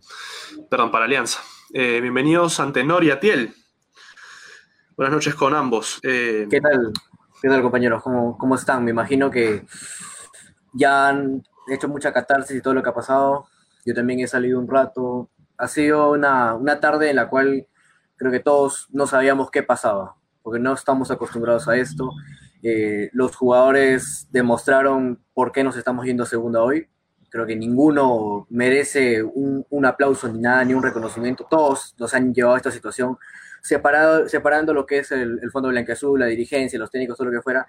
Perdón, para Alianza. Eh, bienvenidos Antenor y Atiel. Buenas noches con ambos. Eh, ¿Qué tal? ¿Qué tal, compañeros? ¿Cómo, ¿Cómo están? Me imagino que ya han hecho mucha catarsis y todo lo que ha pasado. Yo también he salido un rato. Ha sido una, una tarde en la cual creo que todos no sabíamos qué pasaba, porque no estamos acostumbrados a esto. Eh, los jugadores demostraron por qué nos estamos yendo a segunda hoy. Creo que ninguno merece un, aplauso ni nada, ni un reconocimiento. Todos nos han llevado a esta situación, separado, separando lo que es el, el Fondo Azul, la dirigencia, los técnicos, todo lo que fuera.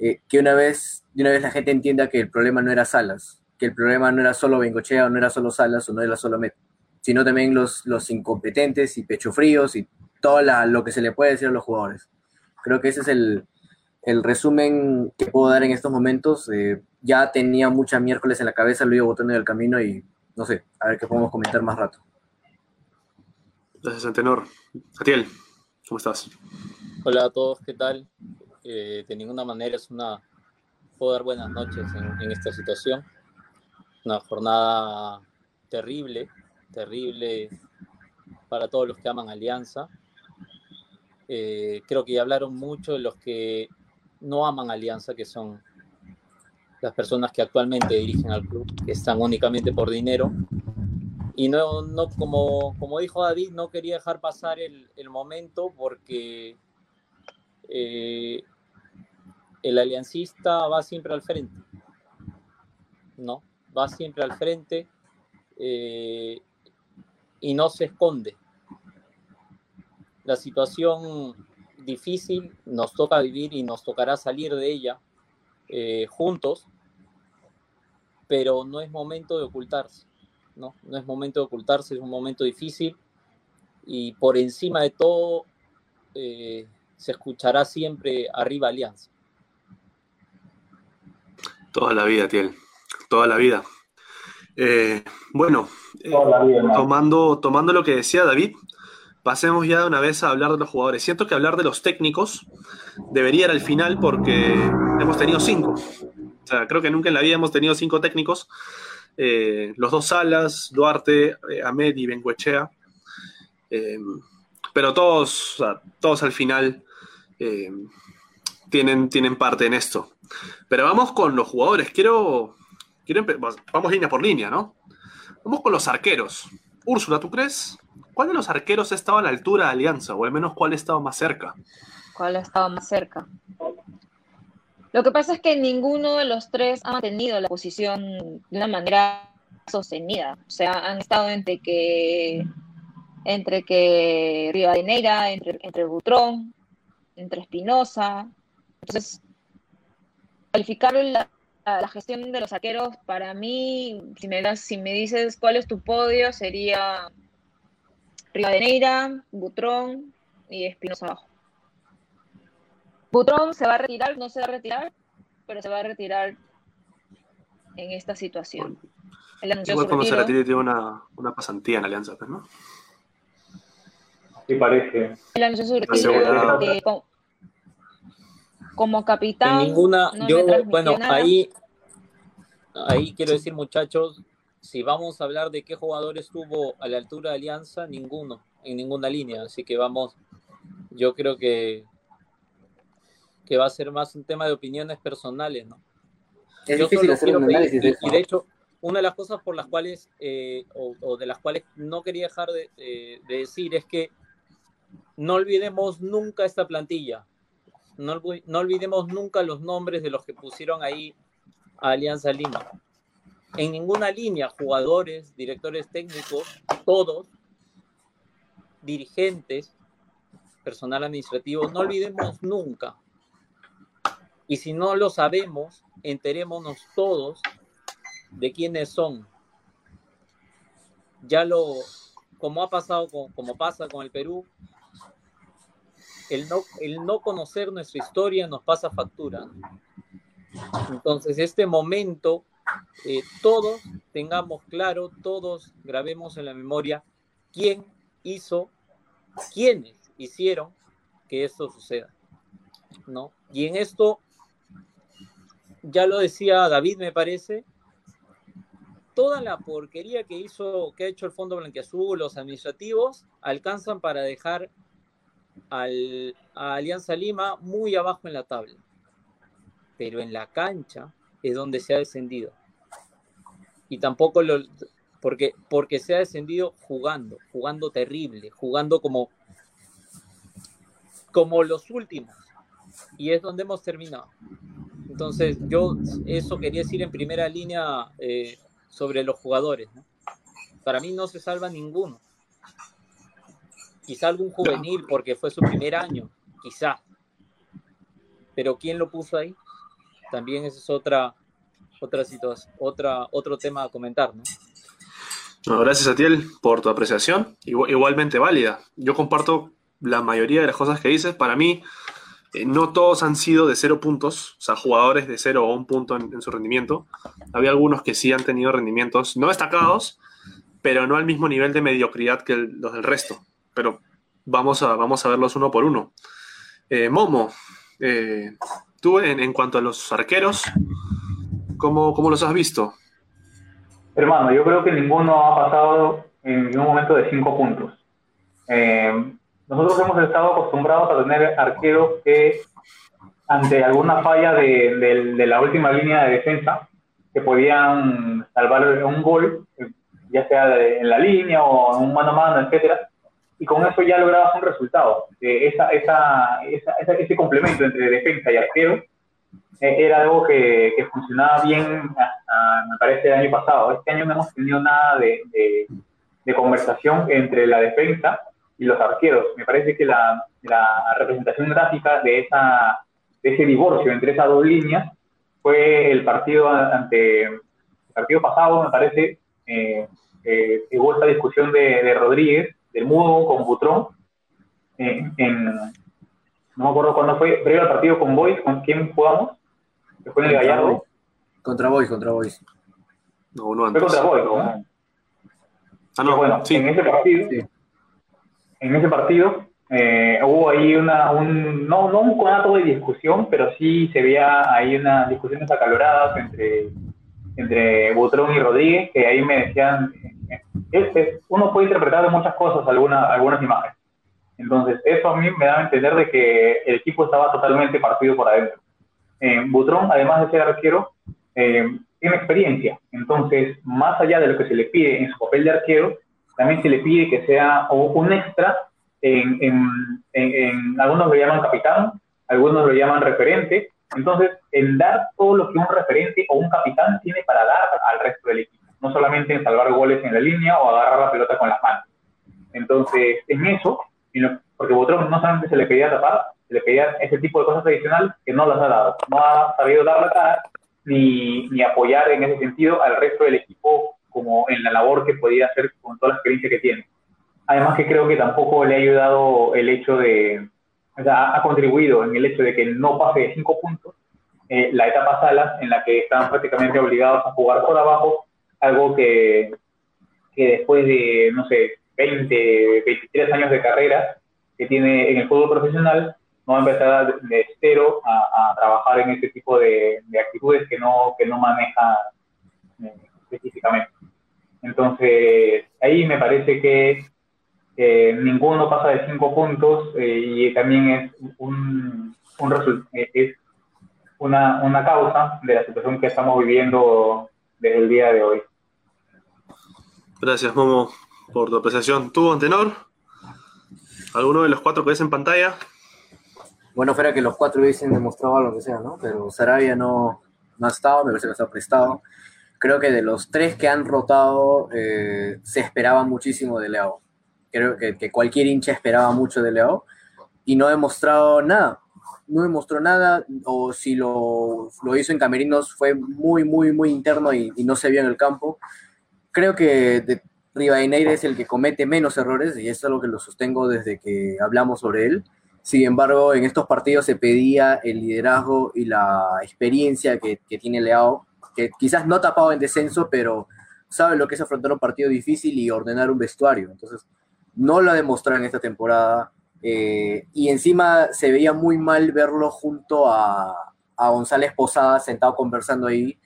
Eh, que una vez, de una vez la gente entienda que el problema no era Salas, que el problema no era solo Bengochea, no era solo Salas, o no era solo Met, sino también los, los incompetentes y pechofríos y todo lo que se le puede decir a los jugadores. Creo que ese es el, el resumen que puedo dar en estos momentos, eh, ya tenía mucha miércoles en la cabeza, lo iba botando en el camino y no sé, a ver qué podemos comentar más rato. Gracias, Antenor. Atiel, ¿cómo estás? Hola a todos, ¿qué tal? Eh, de ninguna manera es una... Puedo dar buenas noches en, esta situación. una jornada terrible, terrible para todos los que aman Alianza. Eh, creo que ya hablaron mucho de los que no aman Alianza, que son las personas que actualmente dirigen al club, que están únicamente por dinero. Y no, no como, como dijo David, no quería dejar pasar el, el momento porque eh, el aliancista va siempre al frente. ¿No? Va siempre al frente eh, y no se esconde. La situación difícil nos toca vivir y nos tocará salir de ella eh, juntos, pero no es momento de ocultarse, ¿no? No es momento de ocultarse, es un momento difícil y por encima de todo eh, se escuchará siempre arriba Alianza. Toda la vida, Tiel, toda la vida. Eh, bueno, eh, tomando, tomando lo que decía David, pasemos ya de una vez a hablar de los jugadores. Siento que hablar de los técnicos debería ir al final porque hemos tenido cinco. O sea, creo que nunca en la vida hemos tenido cinco técnicos. Eh, los dos Salas, Duarte, Ahmed y Benguechea. pero todos, todos al final tienen, tienen parte en esto. Pero vamos con los jugadores. Quiero, quiero vamos línea por línea, ¿no? Vamos con los arqueros. Úrsula, ¿tú crees? ¿Cuál de los arqueros ha estado a la altura de Alianza? O al menos cuál ha estado más cerca. ¿Cuál ha estado más cerca? Lo que pasa es que ninguno de los tres ha mantenido la posición de una manera sostenida. O sea, han estado entre que entre que Rivadeneira, entre, entre Butrón, entre Espinosa. Entonces, calificar la, la, gestión de los saqueros, para mí, si si me dices cuál es tu podio, sería Rivadeneira, Butrón y Espinosa abajo. Butrón se va a retirar, no se va a retirar, pero se va a retirar en esta situación. Igual cuando se retire tiene una, una pasantía en Alianza, pues, ¿no? Sí, parece. El anunció su retiro como capitán. ninguna, yo, bueno, ahí, ahí quiero decir, muchachos, si vamos a hablar de qué jugador estuvo a la altura de Alianza, ninguno, en ninguna línea. Así que vamos, yo creo que, que va a ser más un tema de opiniones personales, ¿no? Es yo difícil hacer un análisis de y, de hecho, una de las cosas por las cuales, eh, o, de las cuales no quería dejar de, de decir es que no olvidemos nunca esta plantilla. No, olvidemos nunca los nombres de los que pusieron ahí a Alianza Lima. En ninguna línea, jugadores, directores técnicos, todos, dirigentes, personal administrativo, no olvidemos nunca. Y si no lo sabemos, enterémonos todos de quiénes son. Ya lo, como ha pasado, como pasa con el Perú, el no, el no conocer nuestra historia nos pasa factura. Entonces, este momento, eh, todos tengamos claro, todos grabemos en la memoria quién hizo, quiénes hicieron que esto suceda. ¿no? Y en esto, ya lo decía David, me parece, toda la porquería que hizo, que ha hecho el Fondo Blanquiazul, los administrativos, alcanzan para dejar al, a Alianza Lima muy abajo en la tabla. Pero en la cancha es donde se ha descendido. Y tampoco lo. Porque, porque se ha descendido jugando, jugando terrible, jugando como, como los últimos. Y es donde hemos terminado. Entonces, yo eso quería decir en primera línea eh, sobre los jugadores. Para mí no se salva ninguno. Quizá algún juvenil porque fue su primer año, quizá. Pero ¿quién lo puso ahí? También esa es otra, otra situación, otra, otro tema a comentar, ¿no? gracias a ti por tu apreciación, igualmente válida. Yo comparto la mayoría de las cosas que dices. Para mí, eh, no todos han sido de cero puntos, o sea, jugadores de cero o un punto en, su rendimiento. Había algunos que sí han tenido rendimientos no destacados, pero no al mismo nivel de mediocridad que los del resto pero vamos a, vamos a verlos uno por uno. Eh, Momo, eh, tú en, cuanto a los arqueros, ¿cómo, ¿cómo, los has visto? Hermano, yo creo que ninguno ha pasado en ningún momento de cinco puntos. Eh, nosotros hemos estado acostumbrados a tener arqueros que ante alguna falla de, la última línea de defensa, que podían salvar un gol, ya sea en la línea o en un mano a mano, etcétera, y con eso ya lograbas un resultado. Eh, esa, esa, esa, ese complemento entre defensa y arquero eh, era algo que, que, funcionaba bien hasta, me parece, el año pasado. Este año no hemos tenido nada de, de, de conversación entre la defensa y los arqueros. Me parece que la, la representación gráfica de, esa, de ese divorcio entre esas dos líneas fue el partido ante el partido pasado, me parece, eh, eh, hubo esta discusión de, de, Rodríguez, del Mudo con Butrón, eh, en, no me acuerdo cuándo fue, previo al partido con Boys, ¿con quién jugamos? Que fue en el Gallardo. Contra Boys, contra Boys. No, uno antes. Fue contra Boys, ¿no? Ah, no, bueno, sí. en ese partido, Sí. en ese partido eh, hubo ahí una, un, no, no un conato de discusión, pero sí se veía ahí unas discusiones acaloradas entre, entre Butrón y Rodríguez, que ahí me decían, uno puede interpretar de muchas cosas alguna, algunas imágenes. Entonces, eso a mí me da a entender de que el equipo estaba totalmente partido por adentro. Eh, Butrón, además de ser arquero, eh, tiene experiencia. Entonces, más allá de lo que se le pide en su papel de arquero, también se le pide que sea un extra en, en, en, en, algunos lo llaman capitán, algunos lo llaman referente. Entonces, el dar todo lo que un referente o un capitán tiene para dar al resto del equipo, no solamente en salvar goles en la línea o agarrar la pelota con las manos. Entonces, en eso, porque Botrón no solamente se le pedía tapar, se le pedía ese tipo de cosas adicionales que no las ha dado. No ha sabido dar la cara ni, ni apoyar en ese sentido al resto del equipo como en la labor que podía hacer con toda la experiencia que tiene. Además que creo que tampoco le ha ayudado el hecho de, o sea, ha contribuido en el hecho de que no pase de cinco puntos eh, la etapa Salas, en la que están prácticamente obligados a jugar por abajo, algo que, que después de, no sé, 20, 23 años de carrera que tiene en el fútbol profesional, no va a empezar de cero a, trabajar en ese tipo de, de, actitudes que no, que no maneja eh, específicamente. Entonces, ahí me parece que eh, ninguno pasa de cinco puntos eh, y también es un, un es una, una causa de la situación que estamos viviendo desde el día de hoy. Gracias, Momo, por tu apreciación. ¿Tú, Antenor? ¿Alguno de los cuatro que ves en pantalla? Bueno, fuera que los cuatro hubiesen demostrado lo que sea, ¿no? Pero Sarabia no, no ha estado, me parece que está prestado. Creo que de los tres que han rotado, eh, se esperaba muchísimo de Leao. Creo que, que, cualquier hincha esperaba mucho de Leao y no ha demostrado nada. No demostró nada, o si lo, lo hizo en Camerinos fue muy, muy, muy interno y, y no se vio en el campo. Creo que de, Rivadeneira es el que comete menos errores y es algo que lo sostengo desde que hablamos sobre él. Sin embargo, en estos partidos se pedía el liderazgo y la experiencia que, que tiene Leao, que quizás no tapado en descenso, pero sabe lo que es afrontar un partido difícil y ordenar un vestuario. Entonces, no lo ha demostrado en esta temporada. Eh, y encima se veía muy mal verlo junto a, a González Posada sentado conversando ahí,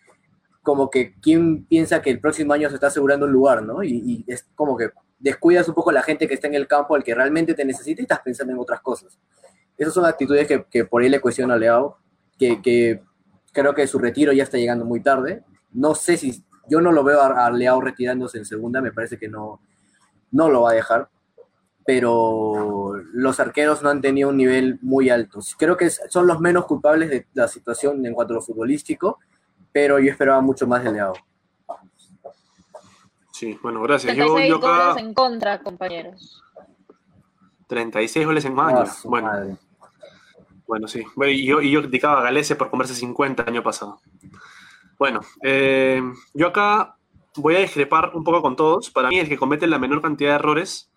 como que quién piensa que el próximo año se está asegurando un lugar, ¿no? Y, es como que descuidas un poco la gente que está en el campo, al que realmente te necesita y estás pensando en otras cosas. Esas son actitudes que, por ahí le cuestiona a Leao, que, creo que su retiro ya está llegando muy tarde. No sé si, yo no lo veo a, a Leao retirándose en segunda, me parece que no, no lo va a dejar, pero los arqueros no han tenido un nivel muy alto. Creo que son los menos culpables de la situación en cuanto a lo futbolístico, pero yo esperaba mucho más de Leao. Sí, bueno, gracias. 36 yo, yo acá... goles en contra, compañeros. 36 goles en año. Ah, bueno, madre. bueno, sí. Bueno, y, yo, y yo criticaba a Galese por comerse 50 el año pasado. Bueno, eh, yo acá voy a discrepar un poco con todos. Para mí, el que comete la menor cantidad de errores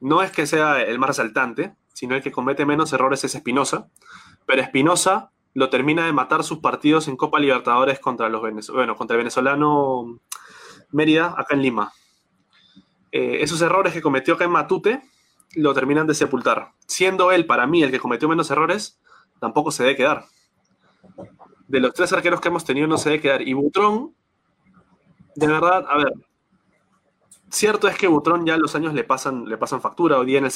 no es que sea el más resaltante, sino el que comete menos errores es Espinosa. Pero Espinosa lo termina de matar sus partidos en Copa Libertadores contra los bueno, contra el venezolano Mérida, acá en Lima. Eh, esos errores que cometió acá en Matute lo terminan de sepultar. Siendo él, para mí, el que cometió menos errores, tampoco se debe quedar. De los tres arqueros que hemos tenido, no se debe quedar. Y Butrón, de verdad, a ver, cierto es que Butrón ya los años le pasan, le pasan factura. Hoy día en el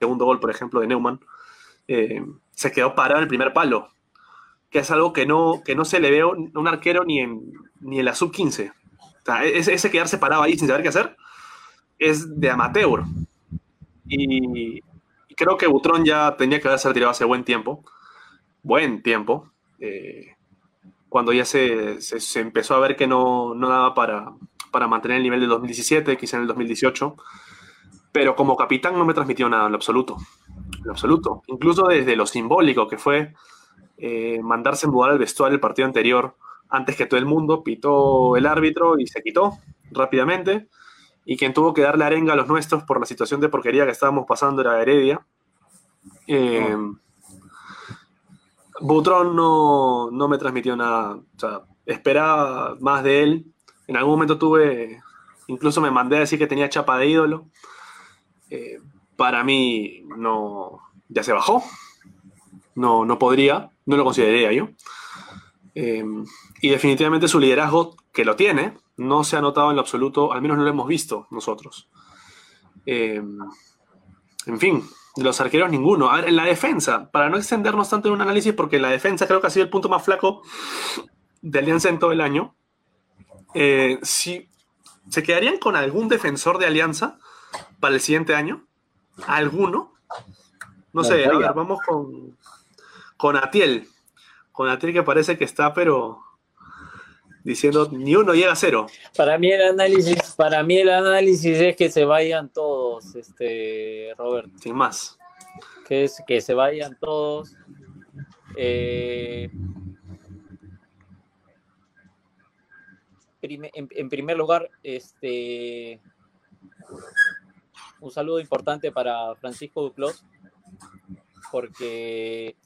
segundo gol, por ejemplo, de Neumann, eh, se quedó parado en el primer palo, que es algo que no, que no se le ve a un arquero ni en, ni en la sub-15. O sea, ese, quedarse parado ahí sin saber qué hacer es de amateur. Y, creo que Butrón ya tenía que haberse retirado hace buen tiempo. Buen tiempo. Eh, cuando ya se, se, se, empezó a ver que no, no daba para, para, mantener el nivel del 2017, quizá en el 2018. Pero como capitán no me transmitió nada en lo absoluto. En absoluto. Incluso desde lo simbólico que fue eh, mandarse mudar al vestuario el partido anterior antes que todo el mundo, pitó el árbitro y se quitó rápidamente. Y quien tuvo que darle arenga a los nuestros por la situación de porquería que estábamos pasando era Heredia. Eh, Butrón no, no, me transmitió nada. O sea, esperaba más de él. En algún momento tuve, incluso me mandé a decir que tenía chapa de ídolo. Eh, para mí no, ya se bajó. No, no podría, no lo consideraría yo. Eh, y definitivamente su liderazgo, que lo tiene, no se ha notado en lo absoluto, al menos no lo hemos visto nosotros. Eh, en fin, de los arqueros ninguno. A ver, en la defensa, para no extendernos tanto en un análisis, porque la defensa creo que ha sido el punto más flaco de Alianza en todo el año. Eh, se quedarían con algún defensor de Alianza para el siguiente año, alguno, no sé, a ver, vamos con, con Atiel. Con Atiel que parece que está, pero diciendo ni uno llega a cero. Para mí el análisis, para mí el análisis es que se vayan todos, este Robert. Sin más. Que es que se vayan todos. Eh, en, en, primer lugar, este un saludo importante para Francisco Duclos, porque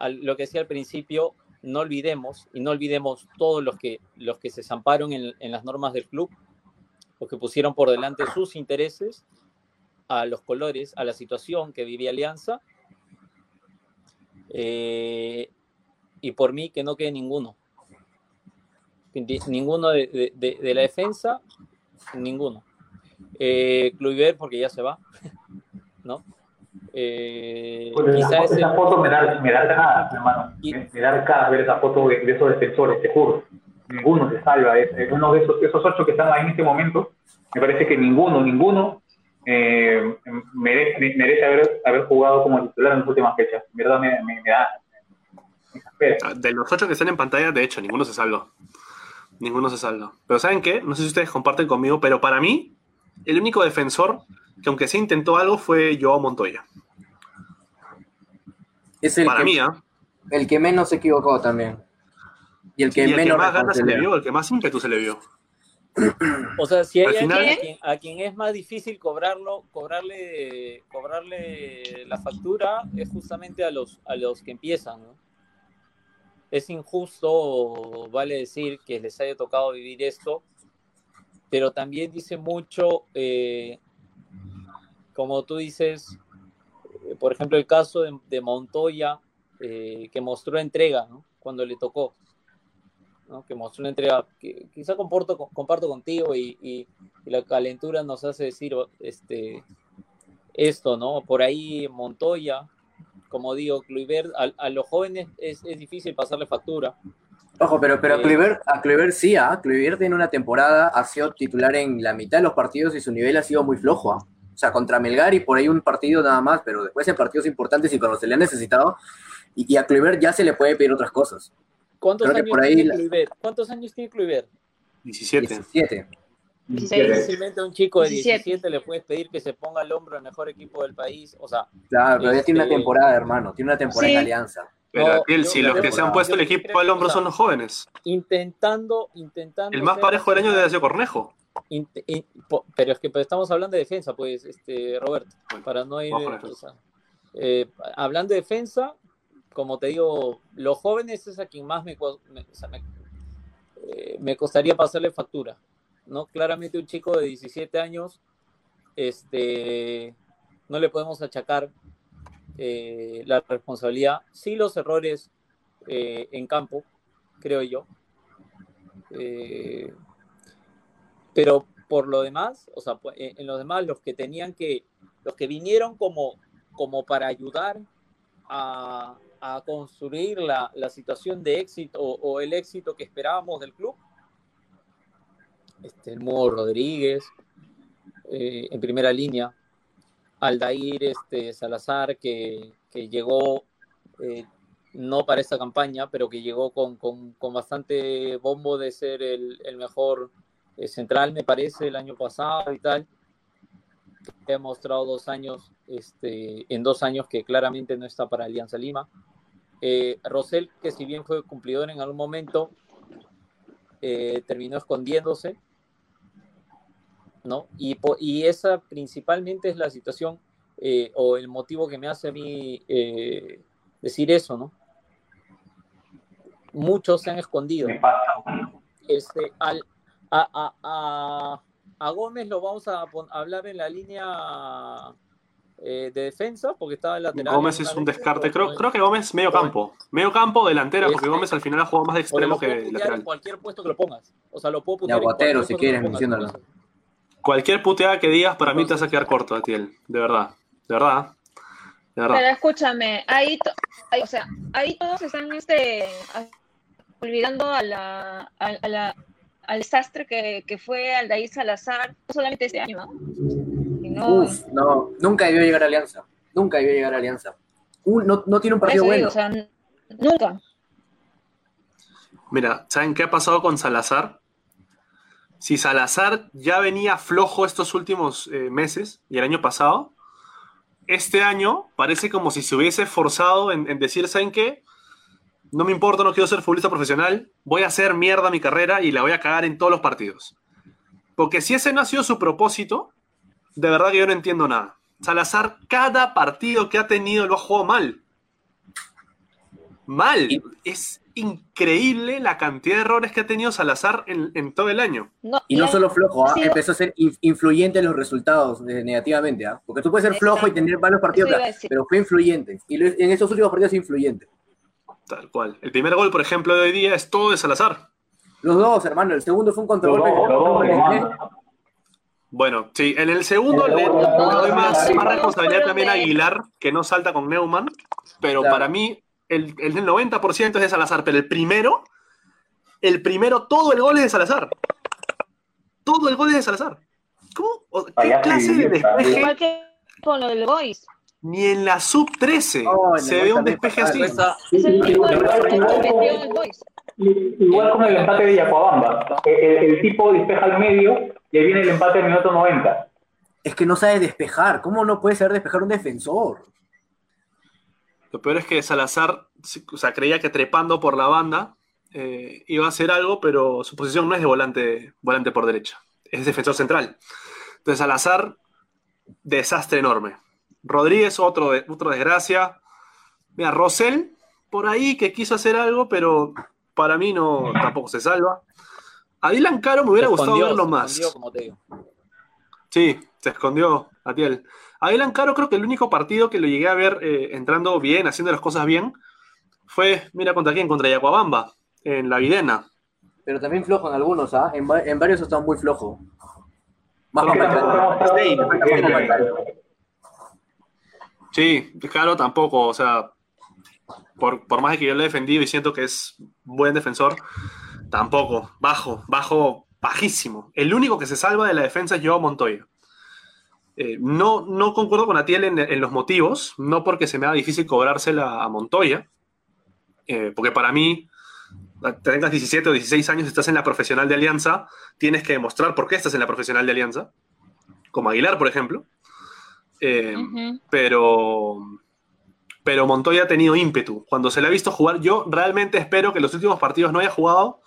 lo que decía al principio, no olvidemos, y no olvidemos todos los que, los que se zamparon en, las normas del club, los que pusieron por delante sus intereses a los colores, a la situación que vivía Alianza, eh, y por mí que no quede ninguno. Ninguno de la defensa, ninguno. Eh, Kluivert porque ya se va, <laughs> ¿no? Eh, pues esa, esa el... foto me da, me da hermano. Y... Me, me, da ganas ver esa foto de, de, esos defensores, te juro. Ninguno se salva. Es, es uno de esos, esos, ocho que están ahí en este momento, me parece que ninguno, ninguno eh, merece, merece haber, haber, jugado como titular en las últimas fechas. En verdad me, me, me da. De los ocho que están en pantalla, de hecho, ninguno se salva. Ninguno se salva. Pero ¿saben qué? No sé si ustedes comparten conmigo, pero para mí, el único defensor que aunque se intentó algo fue Joao Montoya. Es el Para que, mí, ¿eh? el que menos se equivocó también. Y el que y el menos que más ganas se le vio, el que más ímpetu se le vio. O sea, si hay final- a, quien, a quien es más difícil cobrarlo, cobrarle, cobrarle la factura es justamente a los, a los que empiezan, ¿no? Es injusto, vale decir, que les haya tocado vivir esto, pero también dice mucho, eh, como tú dices, eh, por ejemplo, el caso de, Montoya, eh, que mostró entrega, ¿no? Cuando le tocó. ¿no? que mostró una entrega que quizá comporto, comparto contigo y, la calentura nos hace decir este, esto, ¿no? Por ahí Montoya, como digo, Kluivert, a, a los jóvenes es, es, difícil pasarle factura. Ojo, pero, pero a Kluivert, a Kluivert sí, ¿ah? ¿eh? Kluivert en una temporada ha sido titular en la mitad de los partidos y su nivel ha sido muy flojo, ¿ah? ¿eh? O sea, contra Melgar y por ahí un partido nada más, pero después en partidos importantes y cuando se le ha necesitado, y, y a Kluivert ya se le puede pedir otras cosas. ¿Cuántos años, por ahí tiene Kluivert? ¿Cuántos años tiene Kluivert? 17. 17. Difícilmente a un chico de 17. 17 le puedes pedir que se ponga al hombro el mejor equipo del país. O sea, claro, pero este... ya tiene una temporada, hermano. Tiene una temporada sí. en Alianza. Pero no, si los que se han puesto el equipo al hombro son los jóvenes. Intentando, intentando. El más parejo del año debe ser Cornejo. In, in, pero es que pues, estamos hablando de defensa, pues, este, Roberto, bueno, para no ir. O sea, eh, hablando de defensa, como te digo, los jóvenes es a quien más me, me, o sea, me, eh, me, costaría pasarle factura, ¿no? Claramente un chico de 17 años, este, no le podemos achacar eh, la responsabilidad, sí los errores eh, en campo, creo yo, Eh, pero por lo demás, o sea, en los demás, los que tenían que, los que vinieron como, como para ayudar a, construir la, la, situación de éxito o, el éxito que esperábamos del club, este, el Modo Rodríguez, en primera línea, Aldair este, Salazar, que, que llegó eh, no para esta campaña, pero que llegó con, con, con bastante bombo de ser el, el mejor eh, central, me parece, el año pasado y tal. Que ha mostrado dos años, este, en dos años que claramente no está para Alianza Lima. Eh, Rosell, que si bien fue cumplidor en algún momento, eh, terminó escondiéndose, ¿no? Y, y, esa principalmente es la situación eh, o el motivo que me hace a mí eh, decir eso, ¿no? Muchos se han escondido. Este, al, a, a, a, a Gómez lo vamos a hablar en la línea eh, de defensa, porque estaba en lateral. Gómez es un descarte, creo, creo que Gómez medio campo. Medio campo, delantera, porque este, Gómez al final ha jugado más de extremo que de lateral. cualquier puesto que lo pongas. O sea, lo puedo putear. aguatero, si quieres. Cualquier puteada que digas, para mí te vas a quedar corto, Atiel. De verdad. De verdad. De verdad. Pero escúchame, ahí, o sea, ahí todos están este, olvidando a la, a, la, al desastre que, que fue Aldair Salazar, no solamente este año, ¿no? No, Uf, no, nunca debió llegar a Alianza. Nunca debió llegar a Alianza. no, no, tiene un partido bueno. nunca. Mira, ¿saben qué ha pasado con Salazar? Si Salazar ya venía flojo estos últimos eh, meses y el año pasado, este año parece como si se hubiese forzado en, en, decir, ¿saben qué? No me importa, no quiero ser futbolista profesional, voy a hacer mierda mi carrera y la voy a cagar en todos los partidos. Porque si ese no ha sido su propósito, de verdad que yo no entiendo nada. Salazar, cada partido que ha tenido lo ha jugado mal. Mal. Es increíble la cantidad de errores que ha tenido Salazar en, todo el año. y no solo flojo, ¿ah? empezó a ser influyente en los resultados eh, negativamente. ¿ah? Porque tú puedes ser flojo y tener varios partidos, pero fue influyente. Y en esos últimos partidos influyente. Tal cual. El primer gol, por ejemplo, de hoy día es todo de Salazar. Los dos, hermano. El segundo fue un contragolpe. Bueno, sí, en el segundo le, doy más, responsabilidad también a Aguilar, que no salta con Neumann, pero para mí el, el 90% es de Salazar, pero el primero, el primero, todo el gol es de Salazar. Todo el gol es de Salazar. ¿Cómo? ¿Qué clase de despeje? Igual que con lo del Boys. Ni en la sub 13 se ve un despeje así. Igual como el empate de Yacuabamba. el tipo despeja al medio y ahí viene el empate en minuto 90. Es que no sabe despejar. ¿Cómo no puede saber despejar un defensor? Lo peor es que Salazar o sea, creía que trepando por la banda eh, iba a hacer algo, pero su posición no es de volante, volante por derecha, es defensor central. Entonces Salazar, desastre enorme. Rodríguez, otro, otro desgracia. Mira, Rosell, por ahí que quiso hacer algo, pero para mí no tampoco se salva. A Dylan Caro me hubiera gustado verlo más. Sí, se escondió, Atiel. A Dylan Caro creo que el único partido que lo llegué a ver eh, entrando bien, haciendo las cosas bien, fue, mira, ¿contra quién? Contra Yacuabamba, en la Videna. Pero también flojo en algunos, ¿ah? En, en, varios están muy flojo. Más Sí, Caro tampoco, o sea, por, por más que yo lo he defendido y siento que es buen defensor, Tampoco, bajo, bajo, bajísimo. El único que se salva de la defensa es Joao Montoya. Eh, no, no concuerdo con Atiel en, los motivos, no porque se me haga difícil cobrársela a Montoya, eh, porque para mí, tengas 17 o 16 años, estás en la profesional de Alianza, tienes que demostrar por qué estás en la profesional de Alianza, como Aguilar, por ejemplo. Eh, pero, pero Montoya ha tenido ímpetu. Cuando se le ha visto jugar, yo realmente espero que los últimos partidos no haya jugado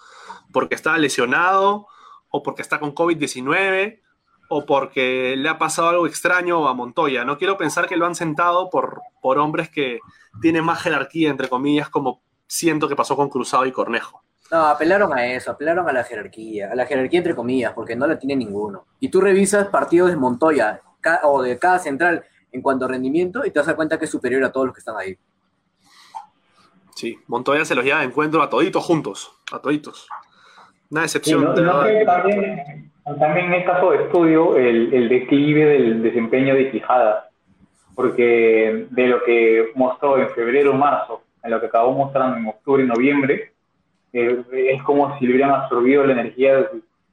porque está lesionado o porque está con COVID-19 o porque le ha pasado algo extraño a Montoya. No quiero pensar que lo han sentado por, por hombres que tienen más jerarquía, entre comillas, como siento que pasó con Cruzado y Cornejo. No, apelaron a eso, apelaron a la jerarquía, a la jerarquía entre comillas, porque no la tiene ninguno. Y tú revisas partidos de Montoya o de cada central en cuanto a rendimiento y te das cuenta que es superior a todos los que están ahí. Sí, Montoya se los lleva de encuentro a toditos juntos, a toditos. Una Sí, no- no también, también en caso de estudio, el, el declive del desempeño de Quijada, porque de lo que mostró en febrero marzo, en lo que acabó mostrando en octubre y noviembre, eh, es como si le hubieran absorbido la energía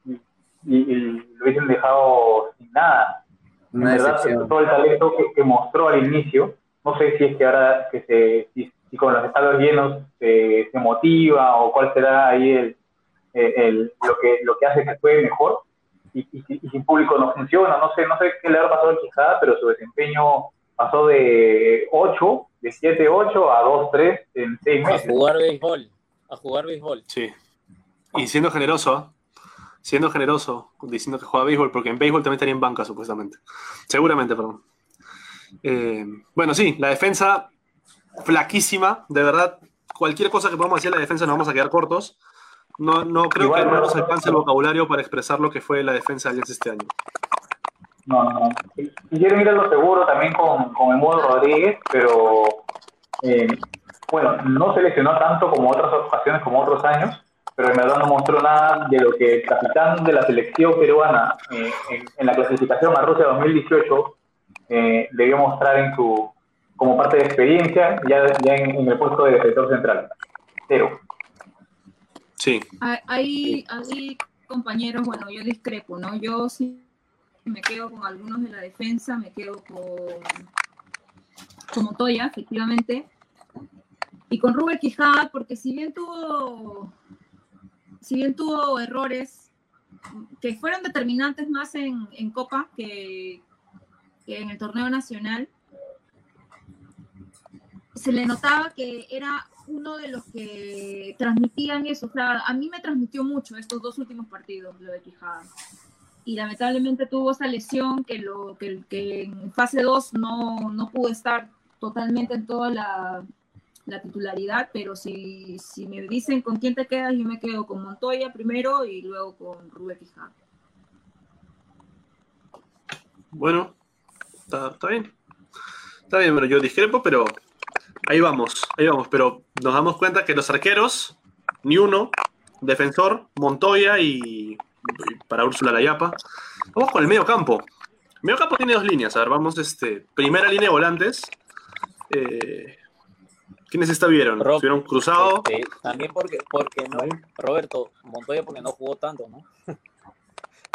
y, y- y lo hubiesen dejado sin nada. En Una verdad, decepción. todo el talento que, que mostró al inicio, no sé si es que ahora que se, si, si con los estadios llenos se, se motiva o cuál será ahí el, el- el- lo, que, lo que hace que juegue mejor y, y, y sin público no funciona, no sé, no sé qué le habrá pasado a Quijada, pero su desempeño pasó de 8, de 7-8 a 2-3 en 6 A meses. jugar béisbol. A jugar béisbol. Sí. Y siendo generoso. Siendo generoso, diciendo que juega béisbol, porque en béisbol también estaría en banca, supuestamente. Seguramente, perdón. Eh, bueno, sí, la defensa flaquísima, de verdad. Cualquier cosa que podamos decir de la defensa nos vamos a quedar cortos. No, no creo Igual, que no no. nos alcance el vocabulario para expresar lo que fue la defensa de Alianza este año. No, no, no. Quisieron ir a lo seguro también con, con el modo Rodríguez, pero eh, bueno, no se lesionó tanto como otras ocasiones, como otros años, pero en verdad no mostró nada de lo que el capitán de la selección peruana eh, en, en la clasificación a Rusia 2018 eh, debió mostrar en su como parte de experiencia ya, ya en, en el puesto de defensor central. Cero. Sí, Hay, hay, compañeros, bueno, yo discrepo, ¿no? Yo sí me quedo con algunos de la defensa, me quedo con, con Montoya, efectivamente, y con Rubén Quijada, porque si bien tuvo, si bien tuvo errores que fueron determinantes más en, Copa que en el torneo nacional, se le notaba que era uno de los que transmitían eso. O sea, a mí me transmitió mucho estos dos últimos partidos, lo de Quijada. Y lamentablemente tuvo esa lesión que, lo, que, en fase 2 no, no pudo estar totalmente en toda la, la titularidad, pero si, si me dicen con quién te quedas, yo me quedo con Montoya primero y luego con Rubén Quijada. bueno, está, está bien. Está bien, bueno, yo discrepo, pero ahí vamos, ahí vamos. Pero nos damos cuenta que los arqueros, ni uno, defensor, Montoya y, y para Úrsula Layapa. Vamos con el medio campo. El medio campo tiene dos líneas. A ver, vamos, este, primera línea de volantes. Eh, ¿Quiénes estuvieron? Rob, Estuvieron Cruzado. Este, también porque, porque no, Roberto Montoya porque no jugó tanto, ¿no? <laughs>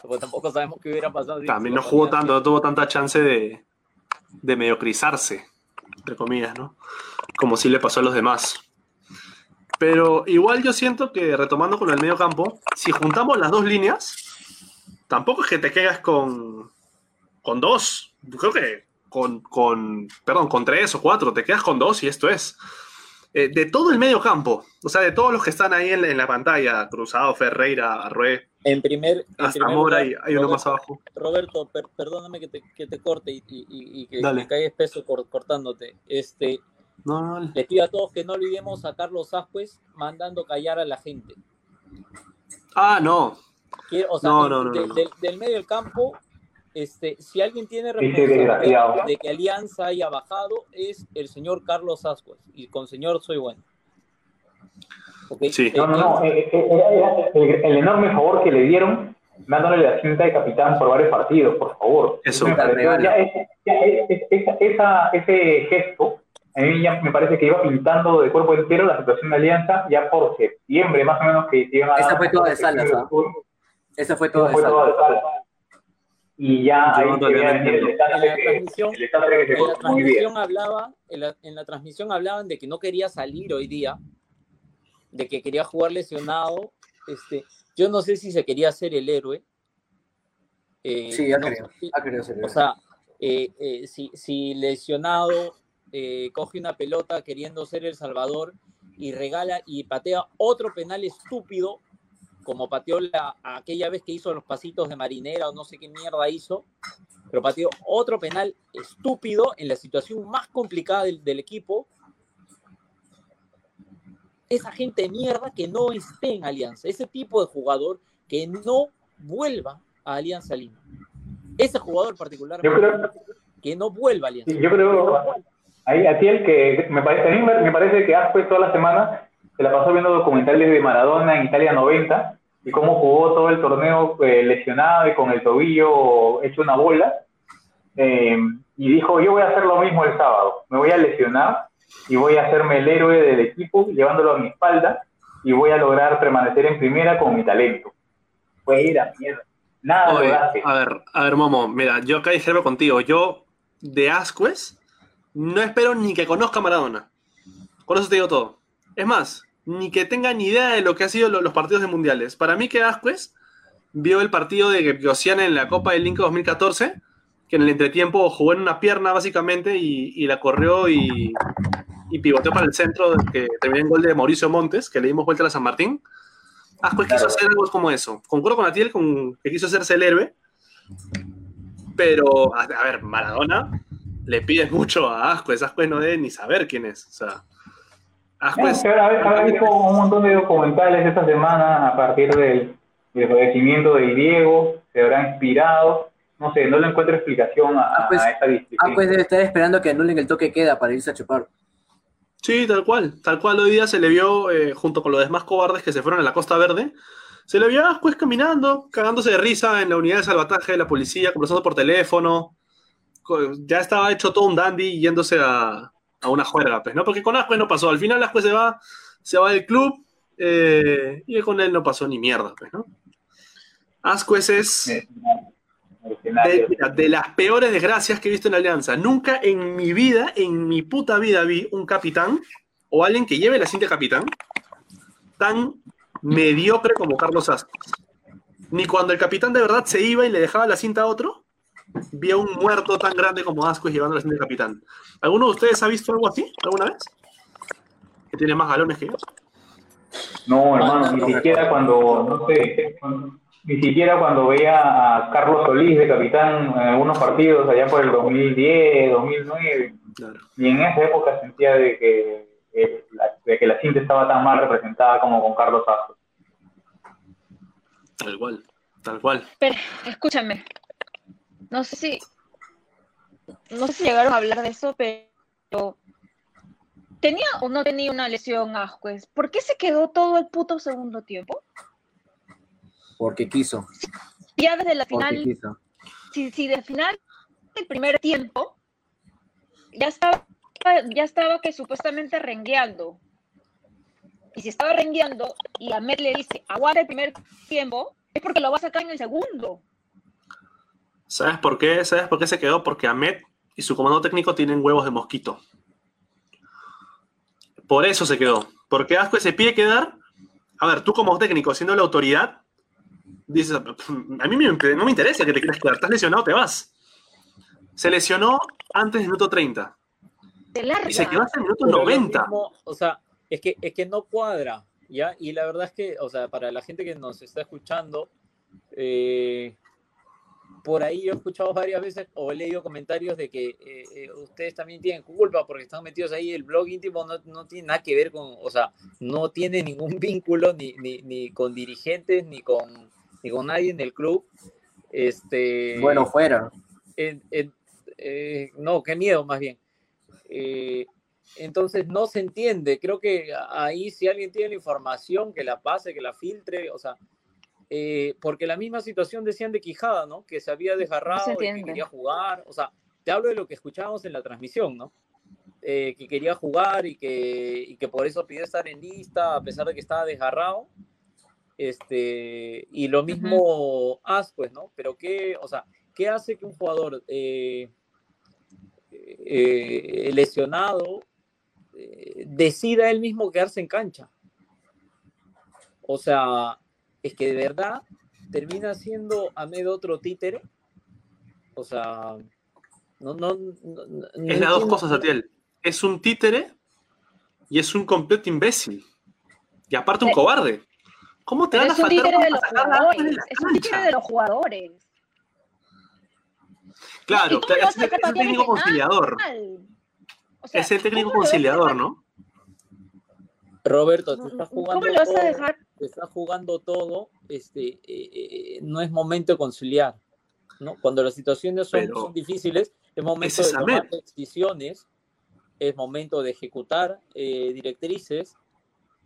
Porque tampoco sabemos qué hubiera pasado. si- También no jugó tanto, no tuvo tanta chance de, de mediocrizarse, entre comillas, ¿no? Como sí le pasó a los demás. Pero igual yo siento que, retomando con el medio campo, si juntamos las dos líneas, tampoco es que te quedas con, con dos. Creo que con, con, perdón, con tres o cuatro, te quedas con dos y esto es. Eh, de todo el medio campo, o sea, de todos los que están ahí en en la pantalla, Cruzado, Ferreira, Arrué, En primer, en hasta primer Mora, lugar, hay, hay uno Roberto- más abajo. Roberto, per- perdóname que te, que te corte y, y- y- y que me caiga espeso cor- cortándote. Este, No, no, les pido a todos que no olvidemos a Carlos Ascuez mandando callar a la gente. Ah, no. Quiero- o sea, No, no, no, de- no. del- del medio del campo, este, si alguien tiene responsabilidad de que Alianza haya bajado, es el señor Carlos Ascuez. Y con señor soy bueno. Sí. Eh, No, no, no. eh, eh, era- el, el enorme favor que le dieron dándole la cinta de capitán por varios partidos, por favor. Eso. Ya ya esa- esa- ese gesto, a mí ya me parece que iba pintando de cuerpo entero la situación de Alianza ya por septiembre, más o menos, que se iban a Esa fue toda de Salas, ¿ah? Esa fue toda de Salas. Y ya ahí el en la transmisión, el en la hablaba, en la, en la transmisión hablaban de que no quería salir hoy día, de que quería jugar lesionado. Este, yo no sé si se quería hacer el héroe. Eh, Sí, ya no creo. Ah, creo, sí, o sea, eh, eh, si, si lesionado coge una pelota queriendo ser el salvador y regala y patea otro penal estúpido, como pateó la, aquella vez que hizo los pasitos de marinera o no sé qué mierda hizo, pero pateó otro penal estúpido en la situación más complicada del, del equipo. Esa gente de mierda que no esté en Alianza, ese tipo de jugador que no vuelva a Alianza Lima. Ese jugador particular que no vuelva a Alianza. Yo creo, ahí, a ti el que me parece, a mí me, me parece que Aspe toda la semana se la pasó viendo documentales de Maradona en Italia 90 y cómo jugó todo el torneo eh, lesionado y con el tobillo hecho una bola. Eh, y dijo, yo voy a hacer lo mismo el sábado, me voy a lesionar y voy a hacerme el héroe del equipo llevándolo a mi espalda y voy a lograr permanecer en primera con mi talento. Pues era mierda. Nada Oye, a ver, a ver, Momo, mira, yo acá discrepo contigo. Yo, de Ascuez, no espero ni que conozca a Maradona. Con eso te digo todo. Es más, ni que tenga ni idea de lo que han sido lo- los partidos de mundiales. Para mí que Ascuez vio el partido de Gosiana en la Copa del Inca 2014, que en el entretiempo jugó en una pierna básicamente y, y la corrió y, y pivoteó para el centro, que terminó en gol de Mauricio Montes, que le dimos vuelta a San Martín. Ascuez quiso hacer algo como eso. Concuerdo con Atiel con que quiso hacerse el héroe, pero, a, a ver, Maradona le pides mucho a Ascuez. Ascuez no debe ni saber quién es. O sea, Ascuez. habrá, habrá visto un montón de documentales esta semana a partir del, del fallecimiento de Diego, se habrá inspirado. No sé, no le encuentro explicación a, Ah, pues- a esta disciplina. Ah, pues debe estar esperando que anulen el toque queda para irse a chupar. Sí, tal cual. Tal cual hoy día se le vio, eh, junto con los demás cobardes que se fueron a la Costa Verde, se le vio a Ascuez caminando, cagándose de risa en la unidad de salvataje de la policía, conversando por teléfono. Ya estaba hecho todo un dandy yéndose a, a una juerga, pues, ¿no? Porque con Ascuez no pasó. Al final Ascuez se va, se va del club eh, y con él no pasó ni mierda, pues, ¿no? Ascuez es Eh, de, mercenario. mira, de las peores desgracias que he visto en la Alianza. Nunca en mi vida, en mi puta vida, vi un capitán o alguien que lleve la cinta de capitán tan mediocre como Carlos Ascuez. Ni cuando el capitán de verdad se iba y le dejaba la cinta a otro, vi a un muerto tan grande como Ascuez llevando la cinta de capitán. ¿Alguno de ustedes ha visto algo así alguna vez? Que tiene más galones que yo. No, hermano, ni siquiera cuando, no sé, ni siquiera cuando veía a Carlos Solís de capitán en algunos partidos allá por el 2010, 2009, Claro. y en esa época sentía de que, eh, la, de que la cinta estaba tan mal representada como con Carlos Astro. Tal cual, tal cual. Pero, escúchame. No sé si. No sé si llegaron a hablar de eso, pero. ¿Tenía o no tenía una lesión Ascuez? ¿Por qué se quedó todo el puto segundo tiempo? Porque quiso. Ya desde la final, si, si del final del primer tiempo ya estaba, ya estaba que supuestamente rengueando. Y si estaba rengueando y Ahmed le dice, aguanta el primer tiempo, es porque lo va a sacar en el segundo. ¿Sabes por qué? ¿Sabes por qué se quedó? Porque Ahmed y su comando técnico tienen huevos de mosquito. Por eso se quedó. Porque Asco se pide quedar. A ver, tú como técnico, siendo la autoridad, dices, a mí me- no me interesa que te quieras quedar. Estás lesionado, te vas. Se lesionó antes del minuto 30. Se larga. Y se quedó hasta el minuto Pero lo 90. mismo, o sea, es que, es que no cuadra, ¿ya? Y la verdad es que, o sea, para la gente que nos está escuchando, eh, por ahí yo he escuchado varias veces o he leído comentarios de que eh, eh, ustedes también tienen culpa porque están metidos ahí. El blog íntimo no, no tiene nada que ver con, o sea, no tiene ningún <laughs> vínculo ni, ni, ni con dirigentes ni con, ni con nadie en el club. Este, Bueno, fuera. en- en- eh, no, qué miedo más bien. Eh, entonces no se entiende. Creo que ahí si alguien tiene la información, que la pase, que la filtre, o sea, eh, porque la misma situación decían de Quijada, ¿no? Que se había desgarrado y que quería jugar. O sea, te hablo de lo que escuchábamos en la transmisión, ¿no? Eh, que quería jugar y que, y que por eso pidió estar en lista, a pesar de que estaba desgarrado. Este, y lo mismo Ascuez, ¿no? Pero qué, o sea, ¿qué hace que un jugador eh, eh, lesionado eh, decida él mismo quedarse en cancha? O sea, es que de verdad termina siendo Ahmed otro títere. O sea, no, no, no- no Es las dos cosas, Atiel. Es un títere y es un completo imbécil. Y aparte un cobarde. ¿Cómo te van a es un faltar títere de los jugadores. de la Es un títere cancha? de los jugadores. Claro, ¿Y cómo lo vas es, el técnico ah, conciliador. O sea, Es el técnico ¿cómo lo vas a conciliador, ¿no? Roberto, te estás jugando. ¿Cómo lo vas a todo, dejar? te estás jugando todo, este, eh, eh, no es momento de conciliar, ¿no? Cuando las situaciones son, Pero son difíciles, es momento de tomar decisiones, es momento de ejecutar eh, directrices,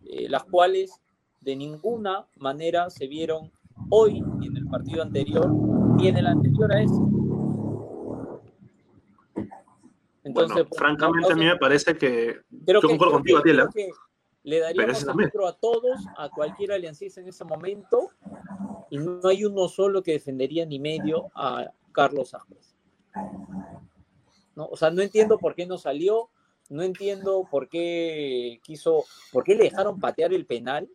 eh, las cuales de ninguna manera se vieron hoy ni en el partido anterior ni en el anterior a ese. Entonces, bueno, francamente a mí me parece que creo yo concuerdo contigo, Atiela. Le daríamos a todos, a cualquier aliancista en ese momento, y no hay uno solo que defendería ni medio a Carlos Ascuez. ¿No? O sea, no entiendo por qué no salió, no entiendo por qué quiso, por qué le dejaron patear el penal.